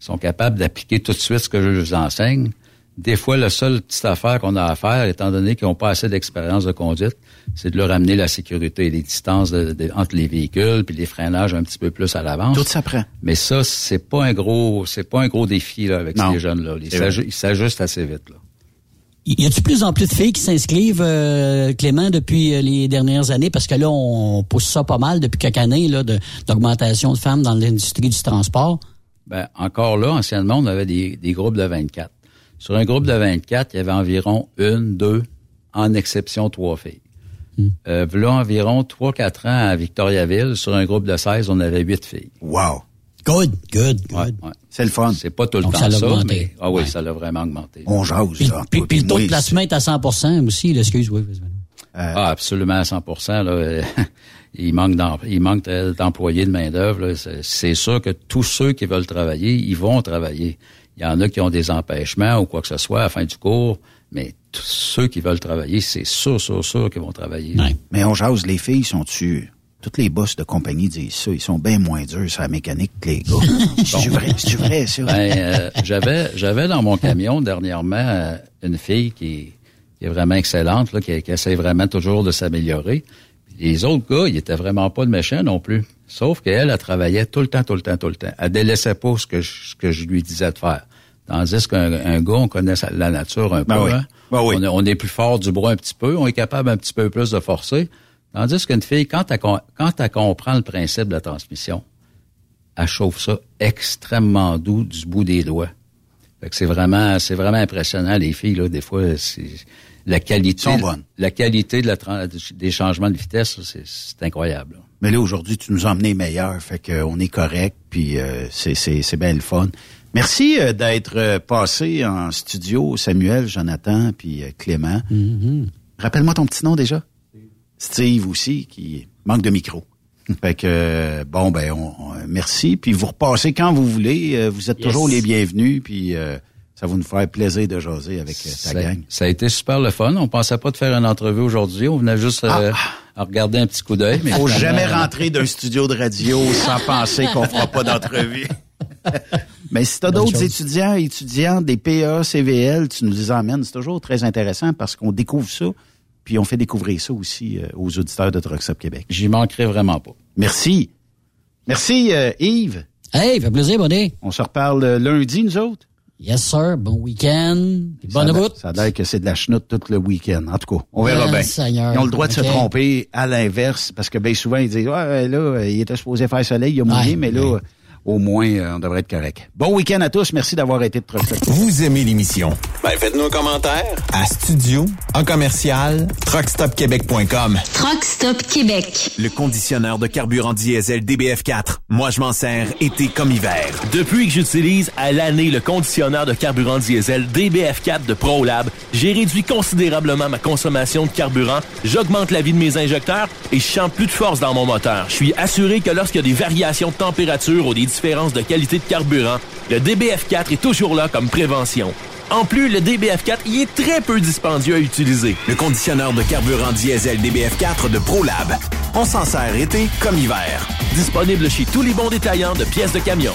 ils sont capables d'appliquer tout de suite ce que je leur enseigne. Des fois, la seule petite affaire qu'on a à faire, étant donné qu'ils n'ont pas assez d'expérience de conduite, c'est de leur amener la sécurité, les distances de- de- entre les véhicules, puis les freinages un petit peu plus à l'avance. Tout s'apprend. Mais ça, c'est pas un gros, c'est pas un gros défi là, avec Non. ces jeunes-là. Ils s'ajustent assez vite. Là. Y a-t-il plus en plus de filles qui s'inscrivent, euh, Clément, depuis euh, les dernières années? Parce que là, on pousse ça pas mal depuis quelques années, là, de- d'augmentation de femmes dans l'industrie du transport. Ben, encore là, anciennement, on avait des, des groupes de 24. Sur un groupe de 24, il y avait environ une, deux, en exception trois filles. Euh, là, environ 3-4 ans à Victoriaville, sur un groupe de 16, on avait huit filles. Wow! Good, good, good. Ouais, ouais. C'est le fun. C'est pas tout le Donc, temps ça ça, l'a augmenté. mais ah oui, Ouais. ça l'a vraiment augmenté. On jase, Puis, là. puis- puis le taux de placement est à 100% aussi, là, excuse, oui. vas-y. Ah, absolument à 100% là. euh, il manque il manque de- d'employés de main d'œuvre. C'est c'est sûr que tous ceux qui veulent travailler, ils vont travailler. Il y en a qui ont des empêchements ou quoi que ce soit à la fin du cours, mais tous ceux qui veulent travailler, c'est sûr, sûr, sûr qu'ils vont travailler. Mais on jase, les filles sont tu Toutes les boss de compagnie disent ça. Ils sont bien moins durs sur la mécanique que les gars. C'est vrai, c'est vrai, ça? Ben, euh, j'avais j'avais dans mon camion dernièrement euh, une fille qui, qui est vraiment excellente, là, qui, qui essaie vraiment toujours de s'améliorer. Puis Les autres gars, ils étaient vraiment pas de méchants non plus. Sauf qu'elle, elle travaillait tout le temps, tout le temps, tout le temps. Elle délaissait pas ce que je, ce que je lui disais de faire. Tandis qu'un un gars, on connaît la nature un Ben peu. oui. hein. Ben oui. on, est, on est plus fort du bras un petit peu, on est capable un petit peu plus de forcer. Tandis qu'une fille, quand elle, quand elle comprend le principe de la transmission, elle chauffe ça extrêmement doux du bout des doigts. Fait que c'est vraiment, c'est vraiment impressionnant, les filles, là, des fois, c'est, la qualité, la qualité de la, des changements de vitesse, c'est, c'est incroyable. là. Mais là, aujourd'hui, tu nous as emmené meilleur, fait qu'on est correct, puis euh, c'est, c'est, c'est bien le fun. Merci euh, d'être euh, passé en studio, Samuel, Jonathan, puis euh, Clément. Rappelle-moi ton petit nom déjà. Steve aussi, qui manque de micro. Fait que, euh, bon, ben, on, on- merci. Puis vous repassez quand vous voulez. Euh, vous êtes Yes. toujours les bienvenus. Puis euh, ça va nous faire plaisir de jaser avec euh, ta Ça, gang. ça a été super le fun. On pensait pas de faire une entrevue aujourd'hui. On venait juste euh, à regarder un petit coup d'œil. mais Ah. Faut jamais rentrer d'un studio de radio sans penser qu'on fera pas d'entrevue. Mais si tu as d'autres étudiants, étudiantes, des PA, CVL, tu nous les emmènes. C'est toujours très intéressant parce qu'on découvre ça, puis on fait découvrir ça aussi euh, aux auditeurs de Trucks Up Québec. J'y manquerai vraiment pas. Merci. Merci, euh, Yves. Hey, fait plaisir, bonnet. On se reparle euh, lundi, nous autres. Yes, sir. Bon week-end. Bonne ça a- route. Ça a l'air que c'est de la chenoute tout le week-end. En tout cas, on verra bien. Ils ont le droit de se tromper à l'inverse, parce que bien souvent, ils disent, ouais, là, il était supposé faire soleil, il a mouillé, Ouais, mais là, au moins, euh, on devrait être correct. Bon week-end à tous. Merci d'avoir été de Up. Vous aimez l'émission? Ben, faites-nous un commentaire. À studio, en commercial, truckstopquebec.com. Truck Stop Québec. Le conditionneur de carburant diesel DBF4. Moi, je m'en sers été comme hiver. Depuis que j'utilise à l'année le conditionneur de carburant diesel DBF4 de ProLab, j'ai réduit considérablement ma consommation de carburant, j'augmente la vie de mes injecteurs et je sens plus de force dans mon moteur. Je suis assuré que lorsqu'il y a des variations de température ou des différences de qualité de carburant, le DBF4 est toujours là comme prévention. En plus, le DBF4 y est très peu dispendieux à utiliser. Le conditionneur de carburant diesel DBF4 de ProLab. On s'en sert été comme hiver. Disponible chez tous les bons détaillants de pièces de camion.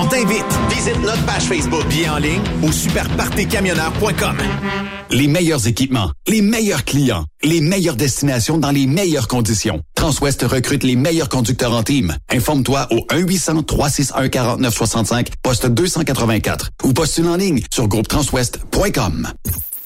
On t'invite. Visite notre page Facebook. Bien en ligne au superpartycamionneur.com. Les meilleurs équipements, les meilleurs clients, les meilleures destinations dans les meilleures conditions. Transwest recrute les meilleurs conducteurs en team. Informe-toi au 1-800-361-4965, poste 284 ou postule en ligne sur groupetranswest.com.